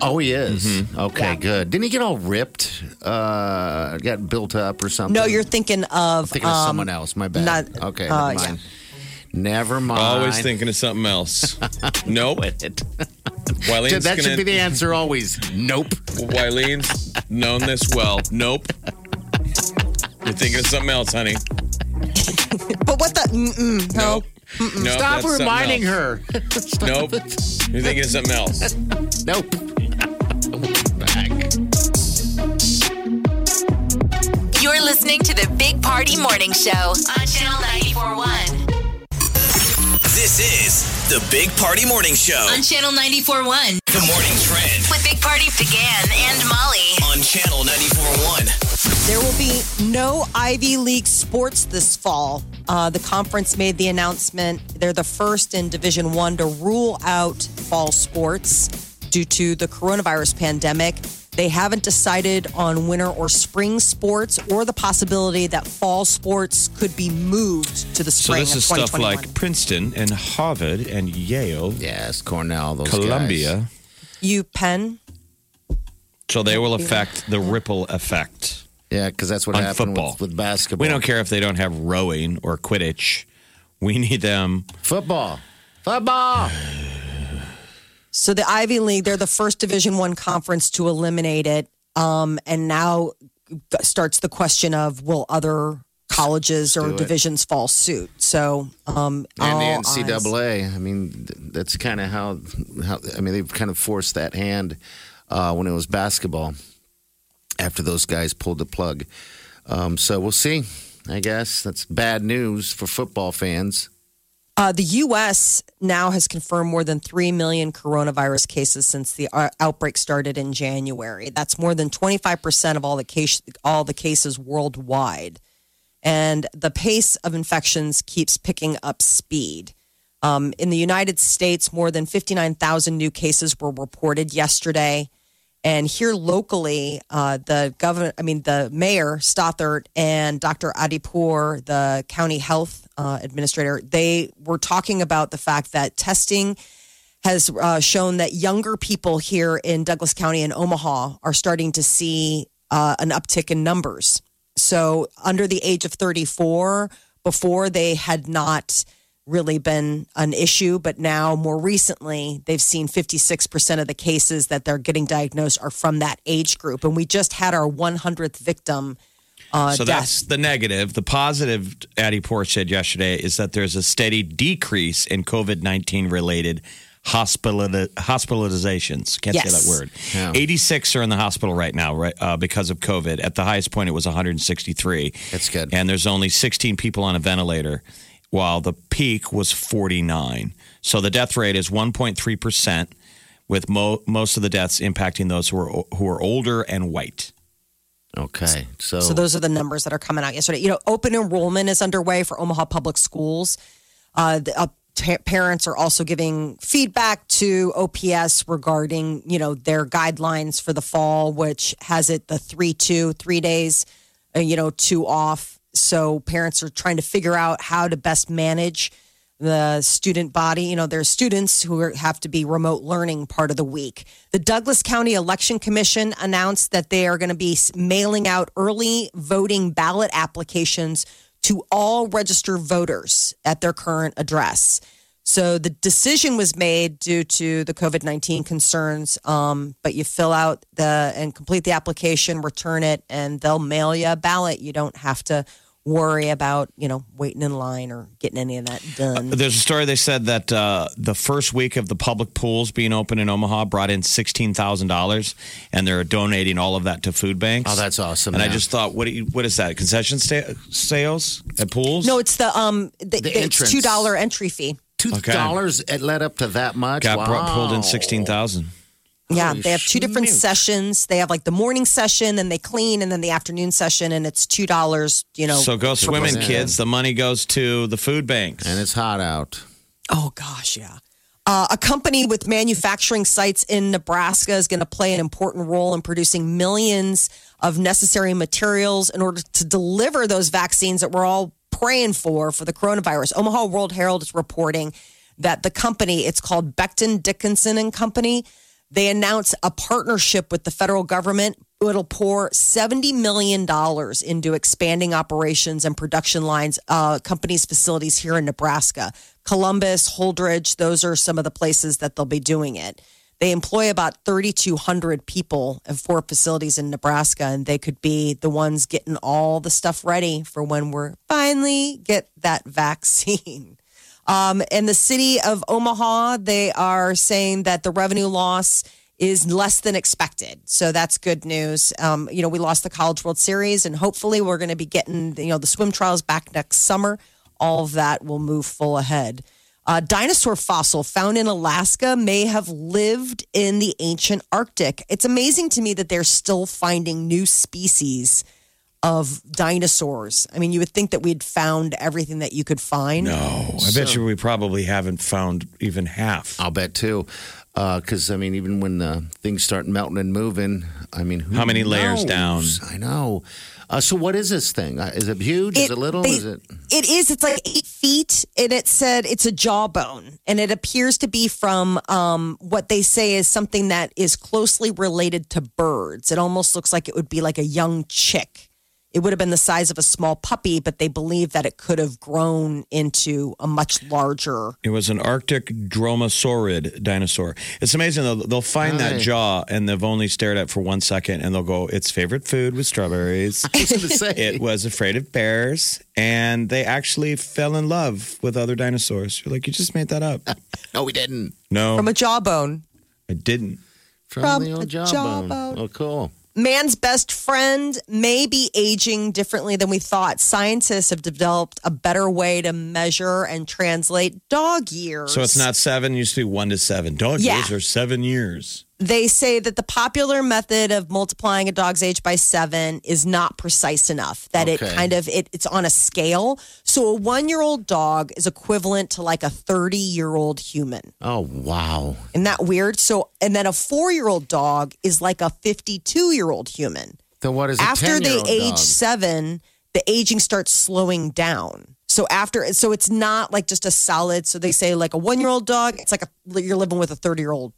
D: oh, he is.
E: Mm-hmm.
D: Okay,
C: Yeah.
D: good. Didn't he get all ripped? Uh, got built up or something?
C: no, you're thinking of
D: thinking of
C: um,
D: someone else. My bad.
C: not-
D: okay,
C: uh,
D: never mind. Never mind.
E: Always thinking of something else. nope.
D: Quit it.
E: Wylene's
D: Dude, that
E: gonna,
D: should be the answer always. Nope.
E: Wylene's known this well. Nope. You're thinking of something else, honey.
C: but what the mm-mm, no.
E: Nope. Nope,
D: Stop
E: that's something
D: reminding
E: else.
D: her.
E: Nope. You're thinking of something else.
D: Nope. Back.
A: You're listening to the Big Party Morning Show on Channel 941.
B: This is the Big Party Morning Show.
A: On Channel 941
B: The morning trend
A: with Big Party DeGan and Molly.
B: on Channel 94.1.
C: There will be no Ivy League sports this fall. Uh, the conference made the announcement. They're the first in Division One to rule out fall sports due to the coronavirus pandemic. They haven't decided on winter or spring sports or the possibility that fall sports could be moved to the spring.
E: So
C: spring
E: this
C: of
E: is stuff
C: 2021.
E: like Princeton and Harvard and Yale,
D: Yes, Cornell, those
E: Columbia.
C: U Penn.
E: So they will affect the ripple effect.
D: Yeah, because that's what
E: On
D: happened
E: football.
D: With, with basketball.
E: We don't care if they don't have rowing or Quidditch. We need them.
D: Football. Football.
C: So the Ivy League, they're the first Division One conference to eliminate it, um, and now starts the question of will other colleges or divisions fall suit? So um,
D: and the
C: eyes-
D: NCAA. I mean, that's kind of how, how. I mean, they've kind of forced that hand uh, when it was basketball. After those guys pulled the plug, um, so we'll see. I guess that's bad news for football fans.
C: Uh, the U.S. now has confirmed more than 3 million coronavirus cases since the uh, outbreak started in January. That's more than 25% of all the, case, all the cases worldwide. And the pace of infections keeps picking up speed. Um, in the United States, more than 59,000 new cases were reported yesterday. And here locally, uh, the governor, I mean, the mayor, Stothert, and Dr. Adi Pour, the county health uh, administrator, they were talking about the fact that testing has uh, shown that younger people here in Douglas County and Omaha are starting to see uh, an uptick in numbers. So, under the age of 34, before they had not really been an issue, but now more recently, they've seen 56% of the cases that they're getting diagnosed are from that age group. And we just had our 100th victim. Uh,
E: so
C: death.
E: that's the negative. The positive, Adi Pour said yesterday, is that there's a steady decrease in COVID 19 related hospital hospitalizations. Can't
C: Yes.
E: say that word.
D: Yeah.
E: 86 are in the hospital right now, right, uh, because of COVID. At the highest point, it was 163.
D: That's good.
E: And there's only 16 people on a ventilator, while the peak was 49. So the death rate is 1.3 percent, with mo- most of the deaths impacting those who are who are older and white.
D: Okay, so,
C: So those are the numbers that are coming out yesterday. You know, open enrollment is underway for Omaha Public Schools. Uh, the, uh, ta parents are also giving feedback to OPS regarding you know their guidelines for the fall, which has it the three two three days, uh, you know two off. So parents are trying to figure out how to best manage the student body. You know, there's students who are, have to be remote learning part of the week. The Douglas County Election Commission announced that they are going to be mailing out early voting ballot applications to all registered voters at their current address. So the decision was made due to the COVID 19 concerns. Um, but you fill out the and complete the application, return it, and they'll mail you a ballot. You don't have to worry about, you know, waiting in line or getting any of that done.
E: There's a story they said that uh, the first week of the public pools being open in Omaha brought in sixteen thousand dollars, and they're donating all of that to food banks.
D: Oh, that's awesome,
E: And I just thought, what you, what is that? Concession sta- sales at pools?
C: No, it's the um the,
D: The
C: the- it's two dollar entry fee.
D: Two
E: Okay.
D: dollars it led up to that much.
E: got
D: wow.
E: brought, pulled in sixteen thousand.
C: Yeah,
D: Holy
C: they have two different
D: schmoot.
C: sessions. They have like the morning session, and they clean, and then the afternoon session, and it's two dollars. You know.
E: So go swimming,
D: percent.
E: kids. The money goes to the food banks.
D: and it's hot out.
C: Oh gosh, yeah. Uh, a company with manufacturing sites in Nebraska is going to play an important role in producing millions of necessary materials in order to deliver those vaccines that we're all praying for for the coronavirus. Omaha World Herald is reporting that the company, it's called Becton Dickinson and Company, they announced a partnership with the federal government. It'll pour $70 million into expanding operations and production lines, uh, companies' facilities here in Nebraska. Columbus, Holdrege, those are some of the places that they'll be doing it. They employ about 3,200 people in four facilities in Nebraska, and they could be the ones getting all the stuff ready for when we're finally get that vaccine. Um, in the city of Omaha, they are saying that the revenue loss is less than expected. So that's good news. Um, you know, we lost the College World Series, and hopefully we're going to be getting you know the swim trials back next summer. All of that will move full ahead. A dinosaur fossil found in Alaska may have lived in the ancient Arctic. It's amazing to me that they're still finding new species of dinosaurs. I mean, you would think that we'd found everything that you could find.
E: no, I bet you we probably haven't found even half.
D: I'll bet too. Because I mean, even when uh, things start melting and moving, I mean, who
E: How many layers
D: down? I know. Uh, so, what is this thing? Uh, Is it huge? is it little?
C: they-
D: is it?
C: It is. It's like eight feet, and it said it's a jawbone, and it appears to be from um, what they say is something that is closely related to birds. It almost looks like it would be like a young chick. It would have been the size of a small puppy, but they believe that it could have grown into a much larger.
E: It was an Arctic dromaeosaurid dinosaur. It's amazing though. They'll find that jaw and they've only stared at it for one second and they'll go, its favorite food was strawberries.
D: I was going to say.
E: it was afraid of bears and they actually fell in love with other dinosaurs. You're like, you just made that up.
D: no, we didn't.
E: No,
C: From a jawbone.
E: I didn't.
D: From,
C: From
D: the
C: a
D: old jawbone.
C: jawbone.
D: Oh, cool.
C: Man's best friend may be aging differently than we thought. Scientists have developed a better way to measure and translate dog years.
E: So it's not seven, it used to be one to seven. Dog
C: Yeah.
E: years are seven years.
C: They say that the popular method of multiplying a dog's age by seven is not precise enough that it kind of it, it's on a scale. So a one-year-old dog is equivalent to like a 30-year-old human.
D: Oh, wow.
C: isn't that weird? So and then a four-year-old dog is like a 52-year-old human.
D: Then what is
C: after they age
D: dog?
C: seven the aging starts slowing down. So after so it's not like just a solid so they say like a one-year-old dog it's like a you're living with a 30-year-old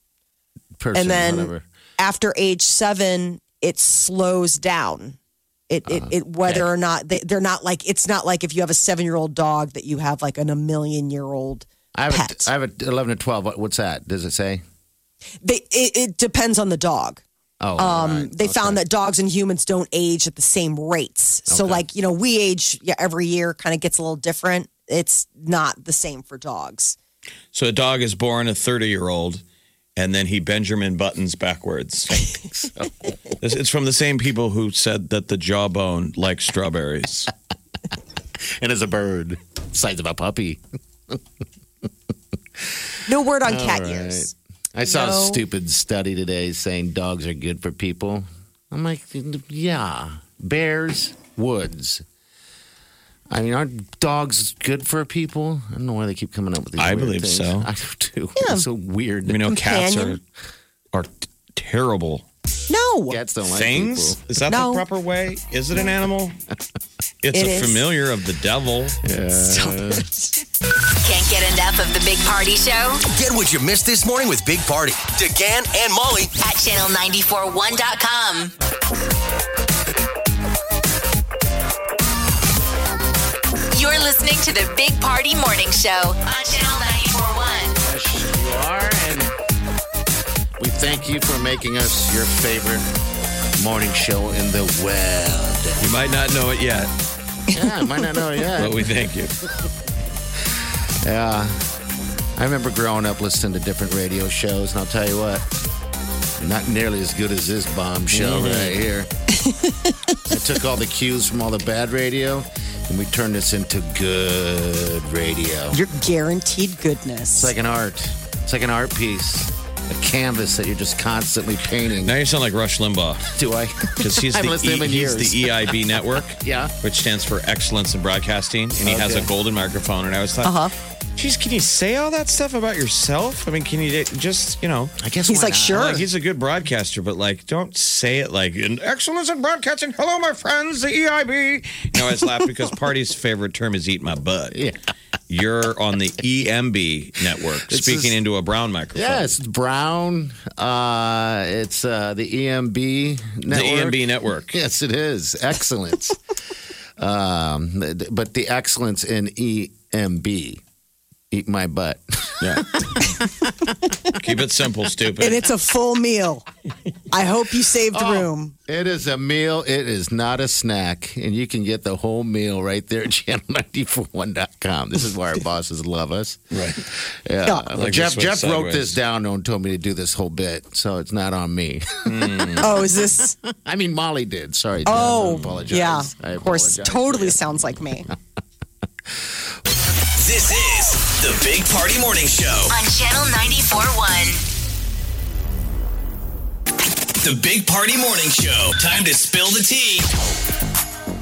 D: person,
C: and then
D: whatever.
C: after age seven, it slows down. It, it, it whether or not they, they're not like it's not like if you have a seven year old dog that you have like an a million year old
D: I have,
C: pet.
D: a, I have a 11 to 12. What- What's that? Does it say?
C: They it, it depends on the dog.
D: Oh,
C: Um,
D: all right.
C: they
D: Okay.
C: found that dogs and humans don't age at the same rates. So
D: Okay.
C: like you know we age yeah, every year kind of gets a little different. It's not the same for dogs.
E: So a dog is born a 30 year old and then he Benjamin Buttons backwards. It's it's from the same people who said that the jawbone likes strawberries.
D: And as a bird, size of a puppy.
C: No word on
D: All
C: cat
D: right.
C: years.
D: I saw a stupid study today saying dogs are good for people. I'm like, yeah, bears, woods. I mean, aren't dogs good for people? I don't know why they keep coming up with these.
E: I
D: weird
E: believe
D: things.
E: so.
D: I do too. Yeah. It's so weird.
E: We know cats are, are t- terrible
C: No,
D: Cats don't like
E: things.
D: people.
E: Is that
C: No.
E: the proper way? Is it an animal? It's
C: It
E: a
C: is.
E: familiar of the devil. Yeah. Stop it.
A: Can't get enough of the Big Party Show
B: Get what you missed this morning with Big Party, DeGan and Molly
A: at channel941.com. You're listening to the Big Party Morning Show on channel 941.
D: Yes, you are. And we thank you for making us your favorite morning show in the world.
E: You might not know it yet,
D: Yeah, I might not know it yet.
E: but we thank you.
D: Yeah. I remember growing up listening to different radio shows, and I'll tell you what, not nearly as good as this bomb show mm-hmm. right here. I took all the cues from all the bad radio, and we turned this into good radio.
C: you're guaranteed goodness.
D: It's like an art. It's like an art piece, a canvas that you're just constantly painting.
E: Now you sound like Rush Limbaugh
D: Do I?
E: because he's, the,
D: haven't listened to him in
E: E- he's
D: years.
E: the EIB network.
D: Yeah.
E: which stands for Excellence in Broadcasting, and he has a golden microphone. And I was like,
C: Uh-huh.
E: Geez, can you say all that stuff about yourself? I mean, can you just, you know,
D: I guess
C: He's like,
D: not?
C: sure.
E: like he's a good broadcaster, but like, don't say it like in excellence in broadcasting. Hello, my friends, the EIB. You know, I just laugh because Party's favorite term is eat my butt.
D: Yeah.
E: You're on the EMB network,
D: It's
E: speaking
D: just-
E: into a brown microphone.
D: Yes, it's Brown. Uh, it's uh, the EMB network. the.
E: EMB network.
D: Yes, it is. Excellence. um, but the excellence in EMB. Eat my butt.
E: Yeah. Keep it simple, stupid.
C: and it's a full meal. I hope you saved
D: Oh.
C: room.
D: It is a meal. It is not a snack. And you can get the whole meal right there at channel941.com. This is why our bosses love us.
E: right.
D: Yeah.
C: Yeah.
E: Like
D: Jeff Jeff
E: went
D: wrote this down and told me to do this whole bit. So it's not on me. Hmm.
C: Oh, is this?
D: I mean, Molly did. Sorry. Jeff. Oh, I
C: Oh,
D: apologize.
C: yeah.
D: I
C: Of course, totally sounds like me.
B: This is the Big Party Morning Show.
A: On channel 941.
B: The Big Party Morning Show. Time to spill the tea.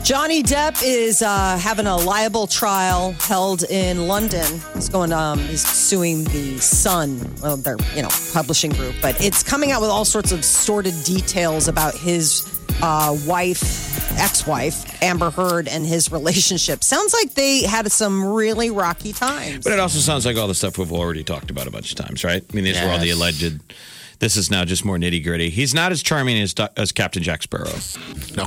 C: Johnny Depp is uh, having a liable trial held in London. He's going. Um, he's suing the Sun, well, their you know publishing group, but it's coming out with all sorts of sordid details about his uh, wife, ex-wife Amber Heard, and his relationship. Sounds like they had some really rocky times.
E: But it also sounds like all the stuff we've already talked about a bunch of times, right? I mean, these were all the
D: Yes.
E: alleged. This is now just more nitty gritty. He's not as charming as, as Captain Jack Sparrow.
D: No,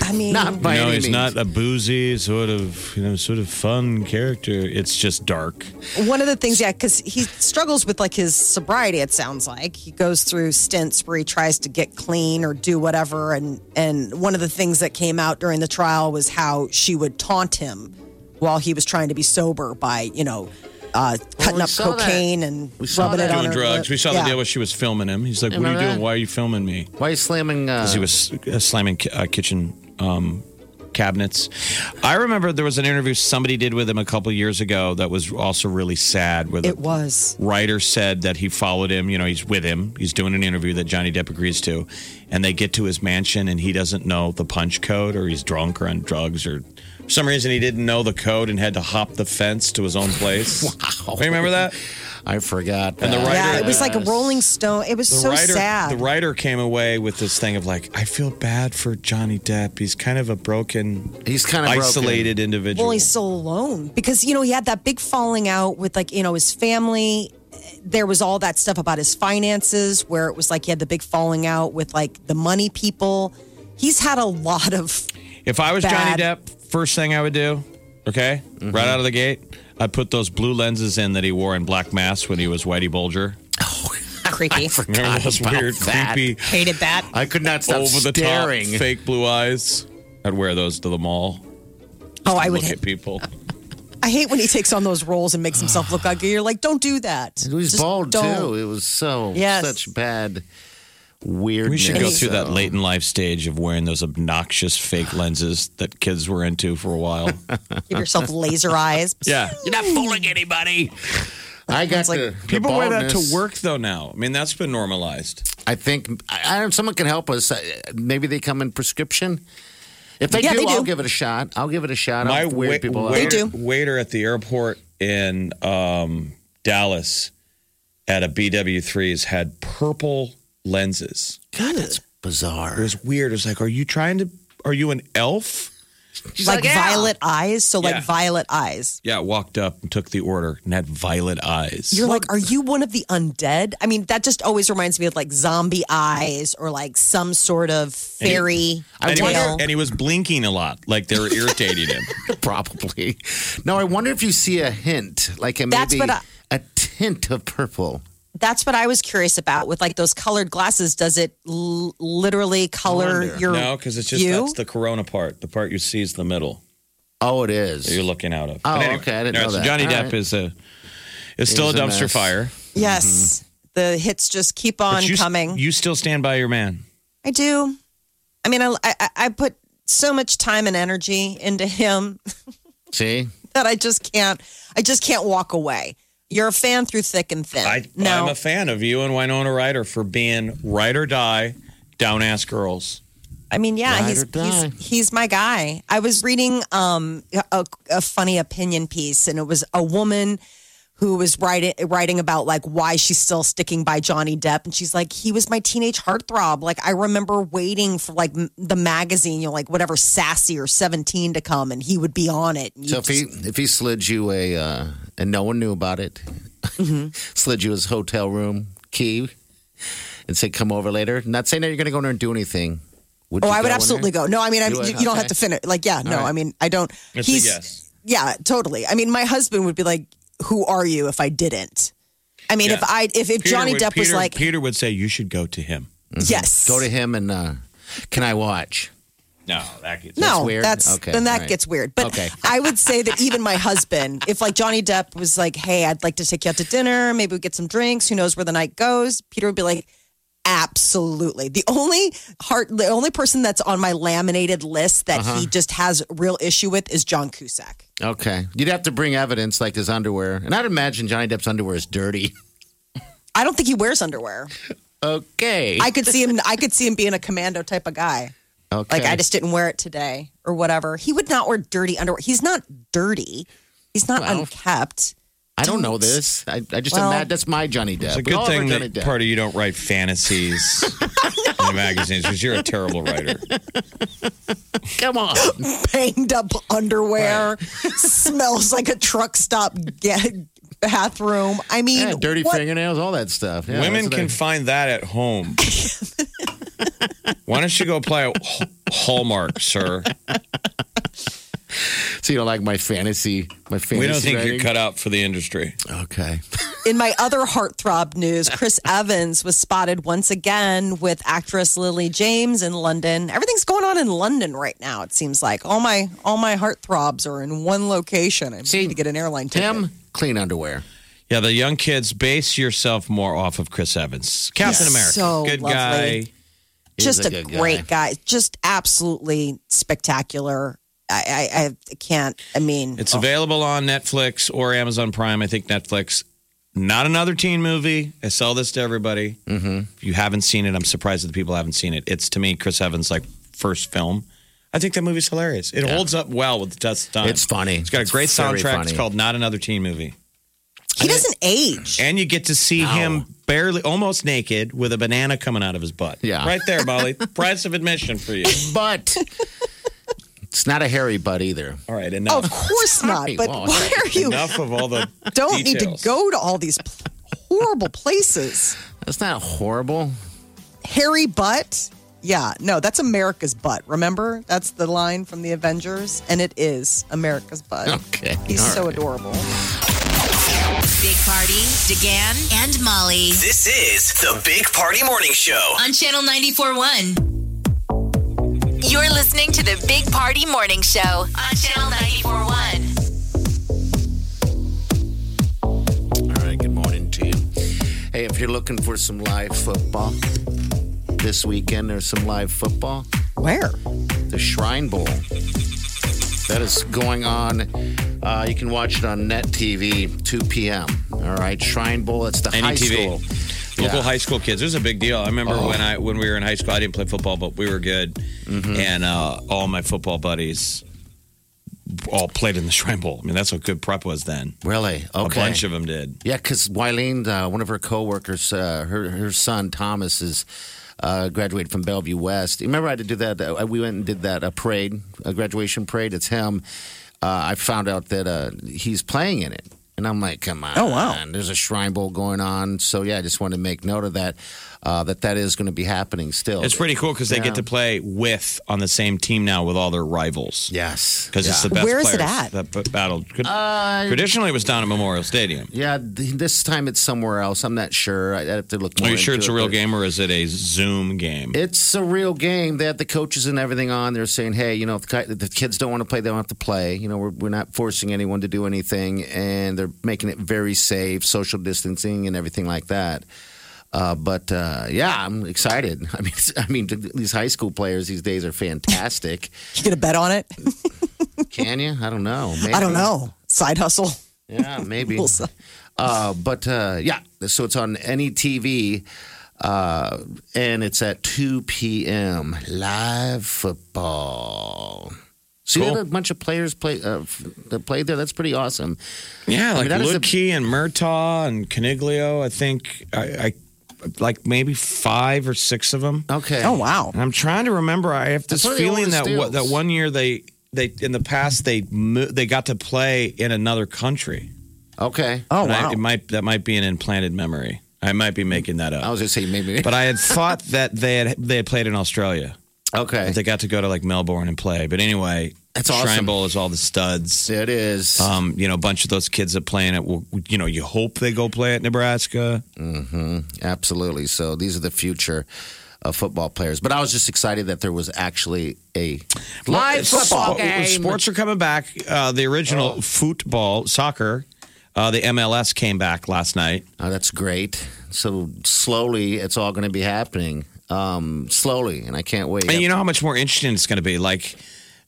C: I mean,
D: not by
E: no,
D: any
E: he's
D: means.
E: not a boozy sort of, you know, sort of fun character. It's just dark.
C: One of the things, yeah, because he struggles with like his sobriety. It sounds like he goes through stints where he tries to get clean or do whatever. And and one of the things that came out during the trial was how she would taunt him while he was trying to be sober by you know uh, cutting
D: we
C: up
D: saw that.
C: cocaine and
D: We saw
C: rubbing it
D: that.
C: on
E: Doing
C: her
E: drugs.
C: lip.
E: We saw
C: Yeah.
E: the deal where she was filming him. He's like, "What are you
D: Remember
E: doing?
D: that?
E: Why are you filming me?"
D: Why are you slamming? Uh,
E: Because he was uh, slamming ki- uh, kitchen um, cabinets. I remember there was an interview somebody did with him a couple years ago that was also really sad. Where the
C: It was.
E: writer said that he followed him. You know, he's with him. He's doing an interview that Johnny Depp agrees to, and they get to his mansion and he doesn't know the punch code, or he's drunk or on drugs, or for some reason he didn't know the code and had to hop the fence to his own place.
D: Wow.
E: Remember that?
D: I forgot.
E: And the writer-
C: Yeah, it was like a Rolling Stone. It was so
E: writer,
C: sad.
E: the writer came away with this thing of like, I feel bad for Johnny Depp. He's kind of a broken,
D: He's kind of
E: isolated individual.
C: Well, he's so alone because you know he had that big falling out with like you know his family. There was all that stuff about his finances where it was like he had the big falling out with like the money people. He's had a lot of
E: if I was Johnny. Depp, first thing I would do, okay,
D: Mm-hmm.
E: right out of the gate, I'd put those blue lenses in that he wore in Black Mass when he was Whitey Bulger.
C: creepy.
E: Remember those
D: about
E: weird,
D: that.
E: creepy,
C: Hated that.
D: I could not stop
E: over the
D: staring.
E: top, fake blue eyes? I'd wear those to the mall.
C: Oh, I would.
E: look at people.
C: I hate when he takes on those roles and makes himself look ugly. You're like, don't do that.
D: He was
C: Just
D: bald
C: don't.
D: too. It was so
C: Yes.
D: such bad weird.
E: We should go through that late in life stage of wearing those obnoxious fake lenses that kids were into for a while.
C: Give yourself laser eyes.
E: yeah, you're not fooling anybody.
D: I got
C: like-
D: the, the
E: People wear that to work though now. I mean, that's been normalized.
D: I think I, I don't. Someone can help us. Uh, Maybe they come in prescription. If they
C: Yeah,
D: do,
C: they do.
D: I'll give it a shot. I'll give it a shot.
E: My
D: I'll
E: wait-
D: people. out.
E: waiter,
C: do.
E: waiter at the airport in um, Dallas at a BW3 has had purple lenses.
D: God, that's bizarre.
E: It was weird. It was like, are you trying to? Are you an elf?
D: She's
C: like
D: yeah.
C: violet eyes. So
E: Yeah.
C: like violet eyes.
E: Yeah, walked up and took the order and had violet eyes.
C: You're like, are you one of the undead? I mean, that just always reminds me of like zombie eyes or like some sort of fairy
E: and, he was, and he was blinking a lot, like they were irritating him.
D: Probably. No, I wonder if you see a hint, like a, maybe
C: what I-
D: a tint of purple.
C: That's what I was curious about with like those colored glasses. Does it l- literally color your
E: no, because it's just
C: you?
E: that's the corona part. The part you see is the middle
D: Oh, it is.
E: that
D: is.
E: you're looking out of.
D: Oh,
E: But
D: okay, I didn't
E: all
D: know
E: so
D: that.
E: Johnny
D: All
E: Depp
D: right.
E: is a is still a
D: He's a
E: dumpster
D: mess.
E: fire. Mm-hmm.
C: yes, the hits just keep on
E: you,
C: coming.
E: You still stand by your man.
C: I do. I mean, I, I I put so much time and energy into him
D: See,
C: that I just can't. I just can't walk away. You're a fan through thick and thin.
E: I,
C: no,
E: I'm a fan of you and Winona Ryder for being ride or die, down ass girls.
C: I mean, yeah,
D: Ride
C: he's, he's he's my guy. I was reading um, a, a funny opinion piece, and it was a woman who was writing writing about like why she's still sticking by Johnny Depp, and she's like, he was my teenage heartthrob. Like I remember waiting for like m- the magazine, you know, like whatever sassy or seventeen to come, and he would be on it.
D: So if he if he slid you a uh, and no one knew about it,
C: Mm-hmm.
D: slid you his hotel room key and said, "Come over later." Not saying that you're going to go in there and do anything. Would
C: Oh,
D: you
C: I would absolutely go. No, I mean, I,
D: You
C: you,
D: would?
C: you don't
D: Okay.
C: have to finish. Like, yeah, no,
D: right.
C: I mean, I don't.
E: It's a
C: he's
E: yes.
C: yeah, totally. I mean, my husband would be like, "Who are you?" If I didn't. I mean,
E: Yeah.
C: if I if, if
E: Peter
C: Johnny
E: would-
C: Depp was like,
E: Peter would say, you should go to him.
C: yes,
D: Go to him and uh, can I watch?
E: No, that gets
C: no,
D: weird?
C: that's
D: Okay,
C: then that
D: all right.
C: gets weird. But
D: Okay.
C: I would say that even my husband, if like Johnny Depp was like, "Hey, I'd like to take you out to dinner. Maybe we get some drinks. Who knows where the night goes?" Peter would be like. Absolutely. The only heart, the only person that's on my laminated list that
D: Uh-huh.
C: he just has real issue with is John Cusack.
D: Okay, you'd have to bring evidence like his underwear, and I'd imagine Johnny Depp's underwear is dirty.
C: I don't think he wears underwear.
D: Okay,
C: I could see him. I could see him being a commando type of guy.
D: Okay.
C: Like I just didn't wear it today or whatever. He would not wear dirty underwear. He's not dirty. He's not
D: Well,
C: unkept.
D: I don't know this. I, I just
C: Well-
D: imagine that's my Johnny Depp.
E: It's a good
D: all have our
E: thing that
D: Depp.
E: part of you don't write fantasies in the magazines because you're a terrible writer.
D: Come on.
C: Banged up underwear. smells like a truck stop ga- bathroom. I mean,
D: Yeah, dirty
C: what-
D: fingernails, all that stuff. Yeah,
E: Women can
D: what
E: find that at home. Why don't you go apply a H- Hallmark, sir?
D: So you don't like my fantasy, my fantasy.
E: We don't think
D: writing?
E: you're cut out for the industry.
D: Okay.
C: In my other heartthrob news, Chris Evans was spotted once again with actress Lily James in London. Everything's going on in London right now. It seems like all my all my heartthrobs are in one location. I
D: See,
C: need to get an airline ticket.
D: Tim, clean underwear.
E: Yeah, the young kids base yourself more off of Chris Evans, Captain
C: He's
E: America,
C: so
E: good
C: lovely.
E: guy.
D: He's
C: just
D: a
C: a,
D: good guy.
C: great guy. Just absolutely spectacular. I, I, I can't. I mean,
E: It's available on Netflix or Amazon Prime. I think Netflix. Not another teen movie. I sell this to everybody. Mm-hmm. If you haven't seen it, I'm surprised that the people haven't seen it. It's to me Chris Evans' like first film. I think that movie's hilarious. It holds up well with the test of time.
D: It's funny.
E: It's got a great soundtrack. It's called Not Another Teen Movie.
C: he doesn't age.
E: And you get to see him barely, almost naked, with a banana coming out of his butt.
D: Yeah.
E: right there, Molly. Price of admission for you.
D: But it's not a hairy butt either.
E: All right, enough.
C: of course not.
D: Sorry,
C: But
D: well,
C: why are you?
E: enough of all the
C: Don't need to go to all these horrible places.
D: That's not horrible.
C: Hairy butt. Yeah, no, that's America's butt. Remember, that's the line from the Avengers, and it is America's butt.
D: Okay.
C: He's
D: all
C: so
D: right.
C: adorable.
A: Big Party, DeGan, and Molly
B: This is the Big Party Morning Show.
A: on Channel 94.1. You're listening to the Big Party Morning Show on Channel 94.1.
D: All right. Good morning to you. Hey, if you're looking for some live football this weekend, there's some live football.
C: Where?
D: the Shrine Bowl. That is going on. Uh, you can watch it on Net TV, 2 p.m. All right, Shrine Bowl. It's the high
E: NETV.
D: school.
E: Local
D: Yeah.
E: high school kids. It was a big deal. I remember
D: Oh.
E: when I when we were in high school. I didn't play football, but we were good,
D: Mm-hmm.
E: and uh, all my football buddies all played in the Shrine Bowl. I mean, that's what good prep was then.
D: Really? Okay.
E: A bunch of them did.
D: Yeah, because Wileen, uh, one of her coworkers, uh, her her son Thomas is uh, graduated from Bellevue West. Remember, I had to do that. Uh, we went and did that a parade, a graduation parade. It's him. Uh, I found out that uh, he's playing in it, and I'm like, come on.
C: Oh, wow.
D: There's a Shrine Bowl going on, so yeah, I just wanted to make note of that. Uh, that that is going to be happening still.
E: It's pretty cool because they
D: Yeah.
E: get to play with on the same team now with all their rivals.
D: Yes,
E: Because it's the best
C: Where is it at?
E: that b- battled. Could-
D: Uh,
E: Traditionally, it was down at Memorial Stadium.
D: Yeah, th- this time it's somewhere else. I'm not sure. I I have to look more
E: Are you sure
D: into
E: it's a real
D: but-
E: game or is it a Zoom game?
D: It's a real game. They have the coaches and everything on. They're saying, hey, you know, if the the kids don't want to play, they don't have to play. You know, we're, we're not forcing anyone to do anything. And they're making it very safe, social distancing and everything like that. Uh, but uh, yeah, I'm excited. I mean, I mean, these high school players these days are fantastic.
C: You get a bet on it?
D: Can you? I don't know. Maybe.
C: I don't know. Side hustle.
D: Yeah, maybe.
C: We'll.
D: Uh, but uh, yeah, so it's on any TV, uh, and it's at 2 p.m. Live football. See
E: Cool.
D: that a bunch of players play uh, that played there. That's pretty awesome.
E: Yeah,
D: I
E: like
D: mean, that is a-
E: Lutke and Murtaugh and Caniglio. I think I, I like maybe five or six of them.
D: Okay.
C: Oh, wow.
E: And I'm trying to remember. I have this
D: That's one of the
E: feeling that what, that one year they they in the past they mo- they got to play in another country.
D: Okay.
C: Oh,
E: And I-
C: wow.
E: it might that might be an implanted memory. I might be making that up.
D: I was gonna say maybe.
E: but I had thought that they had they had played in Australia.
D: okay.
E: They got to go to like Melbourne and play. But anyway,
D: That's awesome. Shrine.
E: Bowl is all the studs.
D: It is.
E: Um, you know, a bunch of those kids that play in it. Will, you know, you hope they go play at Nebraska.
D: Absolutely. So these are the future of football players. But I was just excited that there was actually a live football game.
E: Sports are coming back. Uh, the original football, soccer, uh, the MLS came back last night.
D: Oh, that's great. So slowly, it's all going to be happening. Um, slowly, and I can't wait.
E: And you know how much more interesting it's going to be. Like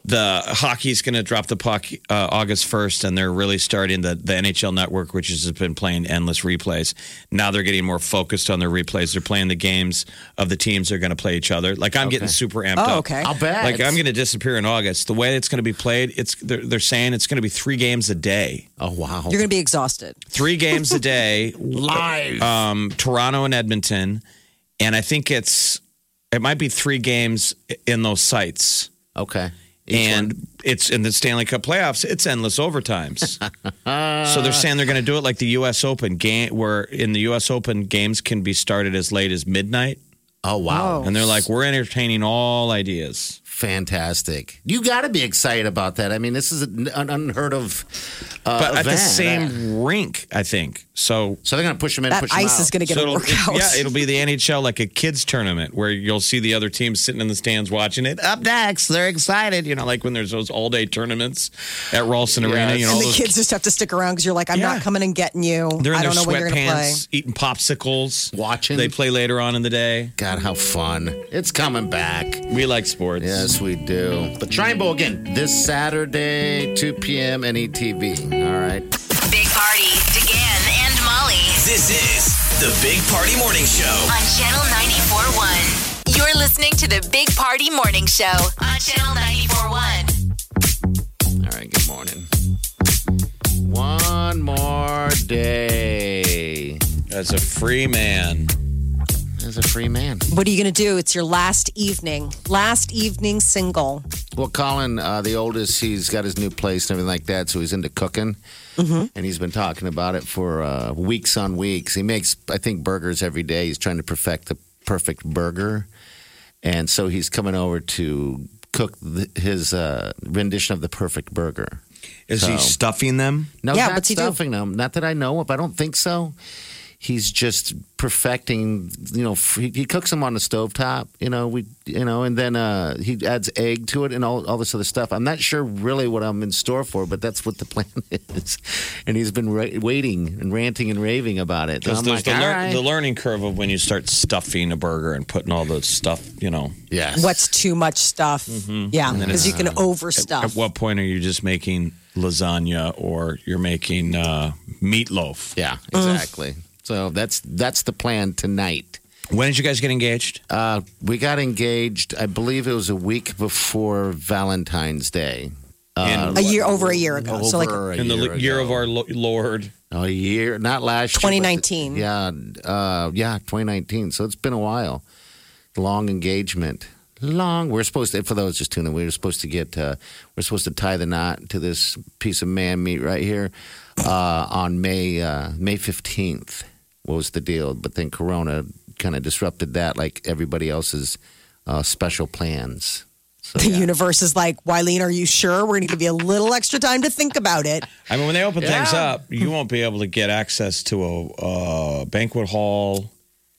E: the hockey's going to drop the puck uh, August 1st, and they're really starting the, the NHL network, which has been playing endless replays. Now they're getting more focused on their replays. They're playing the games of the teams they're going to play each other. Like I'm getting super amped
C: Oh,
E: up.
C: okay.
D: I'll bet.
E: Like I'm going to disappear in August. The way it's going to be played, it's they're, they're saying it's going to be three games a day.
D: Oh wow.
C: You're going to be exhausted.
E: Three games a day,
D: live.
E: um, Toronto and Edmonton, and I think it's it might be three games in those sites.
D: okay. Each
E: and
D: one.
E: it's in the Stanley Cup playoffs. It's endless overtimes. so they're saying they're going to do it like the U.S. Open game, where in the U.S. Open games can be started as late as midnight,
D: Oh wow.
E: and they're like, we're entertaining all ideas.
D: Fantastic. You got to be excited about that. I mean, this is an an unheard of. Uh,
E: But at the
D: event.
E: same rink, I think. So
D: So they're going to push them in,
C: That
D: push them
C: ice
D: out.
C: is going to get
E: So
C: a
E: it'll,
C: workout.
E: yeah, it'll be the NHL like a kids tournament where you'll see the other teams sitting in the stands watching it. Up next, they're excited. You know, like when there's those all day tournaments at Ralston Arena. You know, all
C: and the
E: those
C: kids just have to stick around because you're like, I'm
E: Yeah.
C: not coming and getting you.
E: They're in
C: I don't know when you're going to play.
E: sweatpants, eating popsicles,
D: Watching.
E: They play later on in the day.
D: God, how fun! It's coming back.
E: We like sports.
D: Yes, we do. But Triangle again this Saturday, 2 p.m. NETV. All right.
A: Big Party, DeGan and Molly
B: This is the Big Party Morning Show.
A: on Channel 94.1. You're listening to the Big Party Morning Show on Channel 94.1.
D: All right. Good morning. One more day
E: As a free man.
D: As a free man.
C: What are you going to do? It's your last evening. Last evening single.
D: Well, Colin, uh, the oldest, he's got his new place and everything like that, so he's into cooking. And he's been talking about it for uh, weeks on weeks. He makes, I think, burgers every day. He's trying to perfect the perfect burger. And so he's coming over to cook the, his uh, rendition of the perfect burger.
E: Is he stuffing them?
D: No,
C: Yeah,
D: not
C: what's he do?
D: stuffing them. Not that I know of. I don't think so. He's just perfecting. You know, he, he cooks them on the stovetop. You know, we. You know, and then uh, he adds egg to it and all all this other stuff. I'm not sure really what I'm in store for, but that's what the plan is. And he's been ra- waiting and ranting and raving about it.
E: Because there's
D: like,
E: the, lear-
D: right.
E: the learning curve of when you start stuffing a burger and putting all the stuff, you know.
D: yes.
C: What's too much stuff? Yeah, because you can overstuff.
E: At what point are you just making lasagna or you're making uh, meatloaf?
D: Yeah, exactly. So that's that's the plan tonight.
E: When did you guys get engaged?
D: Uh, we got engaged. I believe it was a week before Valentine's Day. Uh,
C: a year over a year ago. so like
D: a
E: In the
D: year
E: year of our Lo- Lord.
D: a year, not last year,
C: 2019.
D: yeah, uh, yeah, 2019. So it's been a while. Long engagement. Long. We're supposed to, for those just tuning, we were supposed to get, uh, we're supposed to tie the knot to this piece of man meat right here uh, on May uh, May 15th. What was the deal? But then Corona kind of disrupted that, like everybody else's uh, special plans. So,
C: the
D: yeah.
C: universe is like, Wileen, are you sure? We're going to give you a little extra time to think about it.
E: I mean, when they open things up, you won't be able to get access to a, uh banquet hall,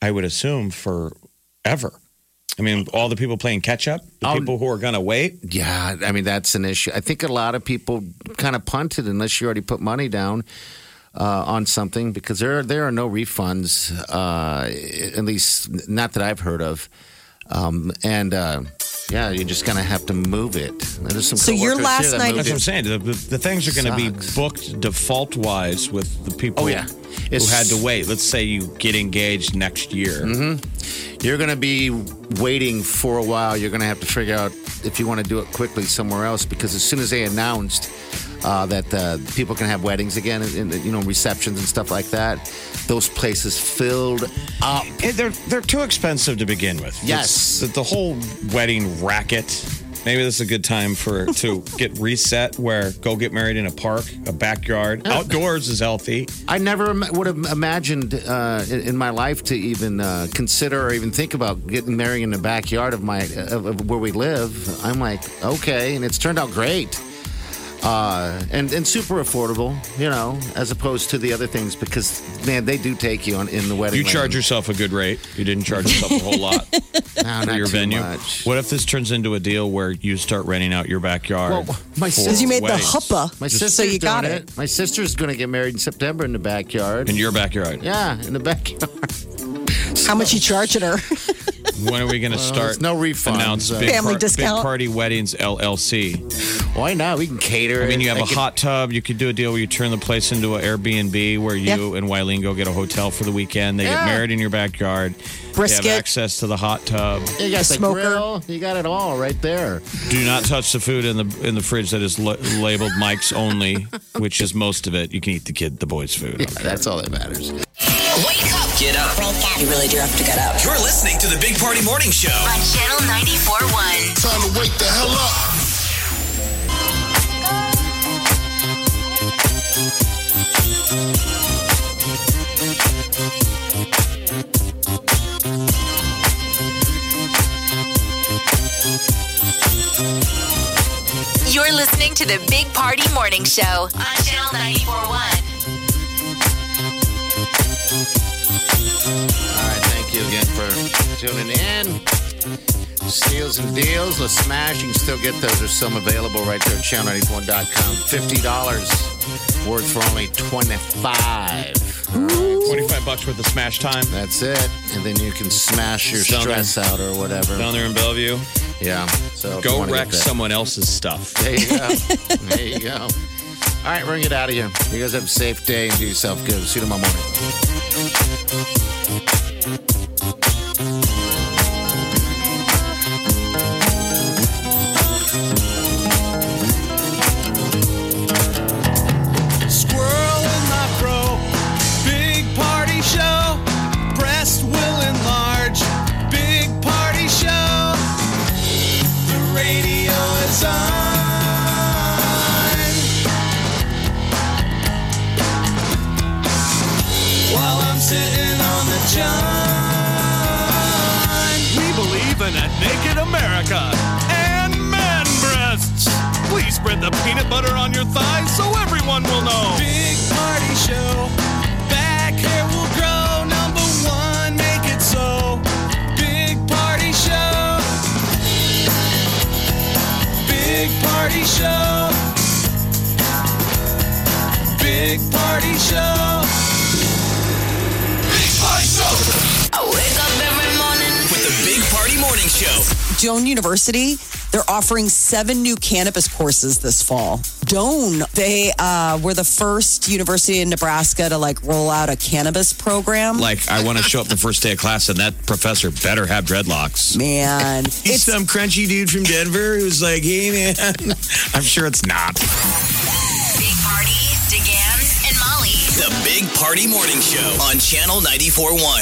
E: I would assume, forever. I mean, all the people playing catch up, the
D: Oh.
E: people who are going to wait.
D: Yeah, I mean that's an issue. I think a lot of people kind of punted unless you already put money down uh, on something because there there are no refunds, uh, at least not that I've heard of. Um, and uh, yeah, you're just gonna have to move it. There's some
C: So your last
D: that
C: night-
E: That's what I'm saying. The, the, the things are going to be booked default wise with the people
D: Oh, yeah.
E: who had to wait. Let's say you get engaged next year.
D: You're going to be waiting for a while. You're going to have to figure out if you want to do it quickly somewhere else because as soon as they announced uh, that uh, people can have weddings again, and, and, you know, receptions and stuff like that, those places filled up.
E: Eh, They're they're too expensive to begin with.
D: Yes.
E: The, the whole wedding racket. Maybe this is a good time for to get reset. Where go get married in a park, a backyard, outdoors is healthy.
D: I never im- would have imagined uh, in, in my life to even uh, consider or even think about getting married in the backyard of my of, of where we live. I'm like, okay, and it's turned out great. Uh, and and super affordable, you know, as opposed to the other things because man, they do take you on in the wedding.
E: You charge
D: lane.
E: yourself a good rate. You didn't charge yourself a whole lot
D: No,
E: for
D: not
E: your
D: too
E: venue.
D: much.
E: What if this turns into a deal where you start renting out your backyard?
D: Well, my
E: for
C: Because you made
E: weddings?
C: the huppa.
D: My sister's
C: so you got it.
D: it. My sister's going to get married in September in the backyard.
E: in your backyard.
D: yeah, in the backyard.
C: How much you charging her?
E: when are we going to start?
D: there's no refunds.
E: Announce
D: Uh,
E: big,
C: Family
E: Big
C: discount.
E: Party Weddings LLC.
D: Why not? We can cater.
E: I mean, you have a
D: Make
E: hot tub. You could do a deal where you turn the place into an Airbnb where you and Wileen go get a hotel for the weekend. They get married in your backyard.
C: Brisket.
E: They have access to the hot tub.
D: You got the
C: smoker.
D: grill. You got it all right there.
E: Do not touch the food in the in the fridge that is la- labeled Mike's only, which is most of it. You can eat the kid the boys' food.
D: That's all that matters.
A: Wake up
B: Get up.
A: You really do have to get up.
B: You're listening to the Big Party Morning Show.
A: On Channel 94.1.
H: Time to wake the hell up.
A: You're listening to the Big Party Morning Show on Channel 94.1.
D: tuning in. Steals and deals, let's smash. You can still get those. There's some available right there at channel94.com. $50 worth for only 25
E: Twenty-five bucks worth of smash time
D: That's it. And then you can smash your
E: Down there.
D: stress out or whatever.
E: down there in Bellevue.
D: Yeah. So
E: Go wreck someone else's stuff.
D: There you go. there you go. All right, we're going to get out of here. You guys have a safe day and do yourself good. See you tomorrow morning.
I: The peanut butter on your thighs so everyone will know. Big party show. Back hair will grow. Number one, make it so. Big party show. Big party show. Big party show. Big party show.
A: I wake up every morning.
B: With the Big Party Morning Show.
C: Doane University, they're offering seven new cannabis courses this fall. Doane, they uh, were the first university in Nebraska to like roll out a cannabis program.
E: Like, I want to show up the first day of class, and that professor better have dreadlocks.
C: Man,
E: He's
C: it's
E: some crunchy dude from Denver who's like, hey, man. I'm sure it's not.
A: Big Party, DeGan, and Molly.
B: The Big Party Morning Show on Channel 94.1.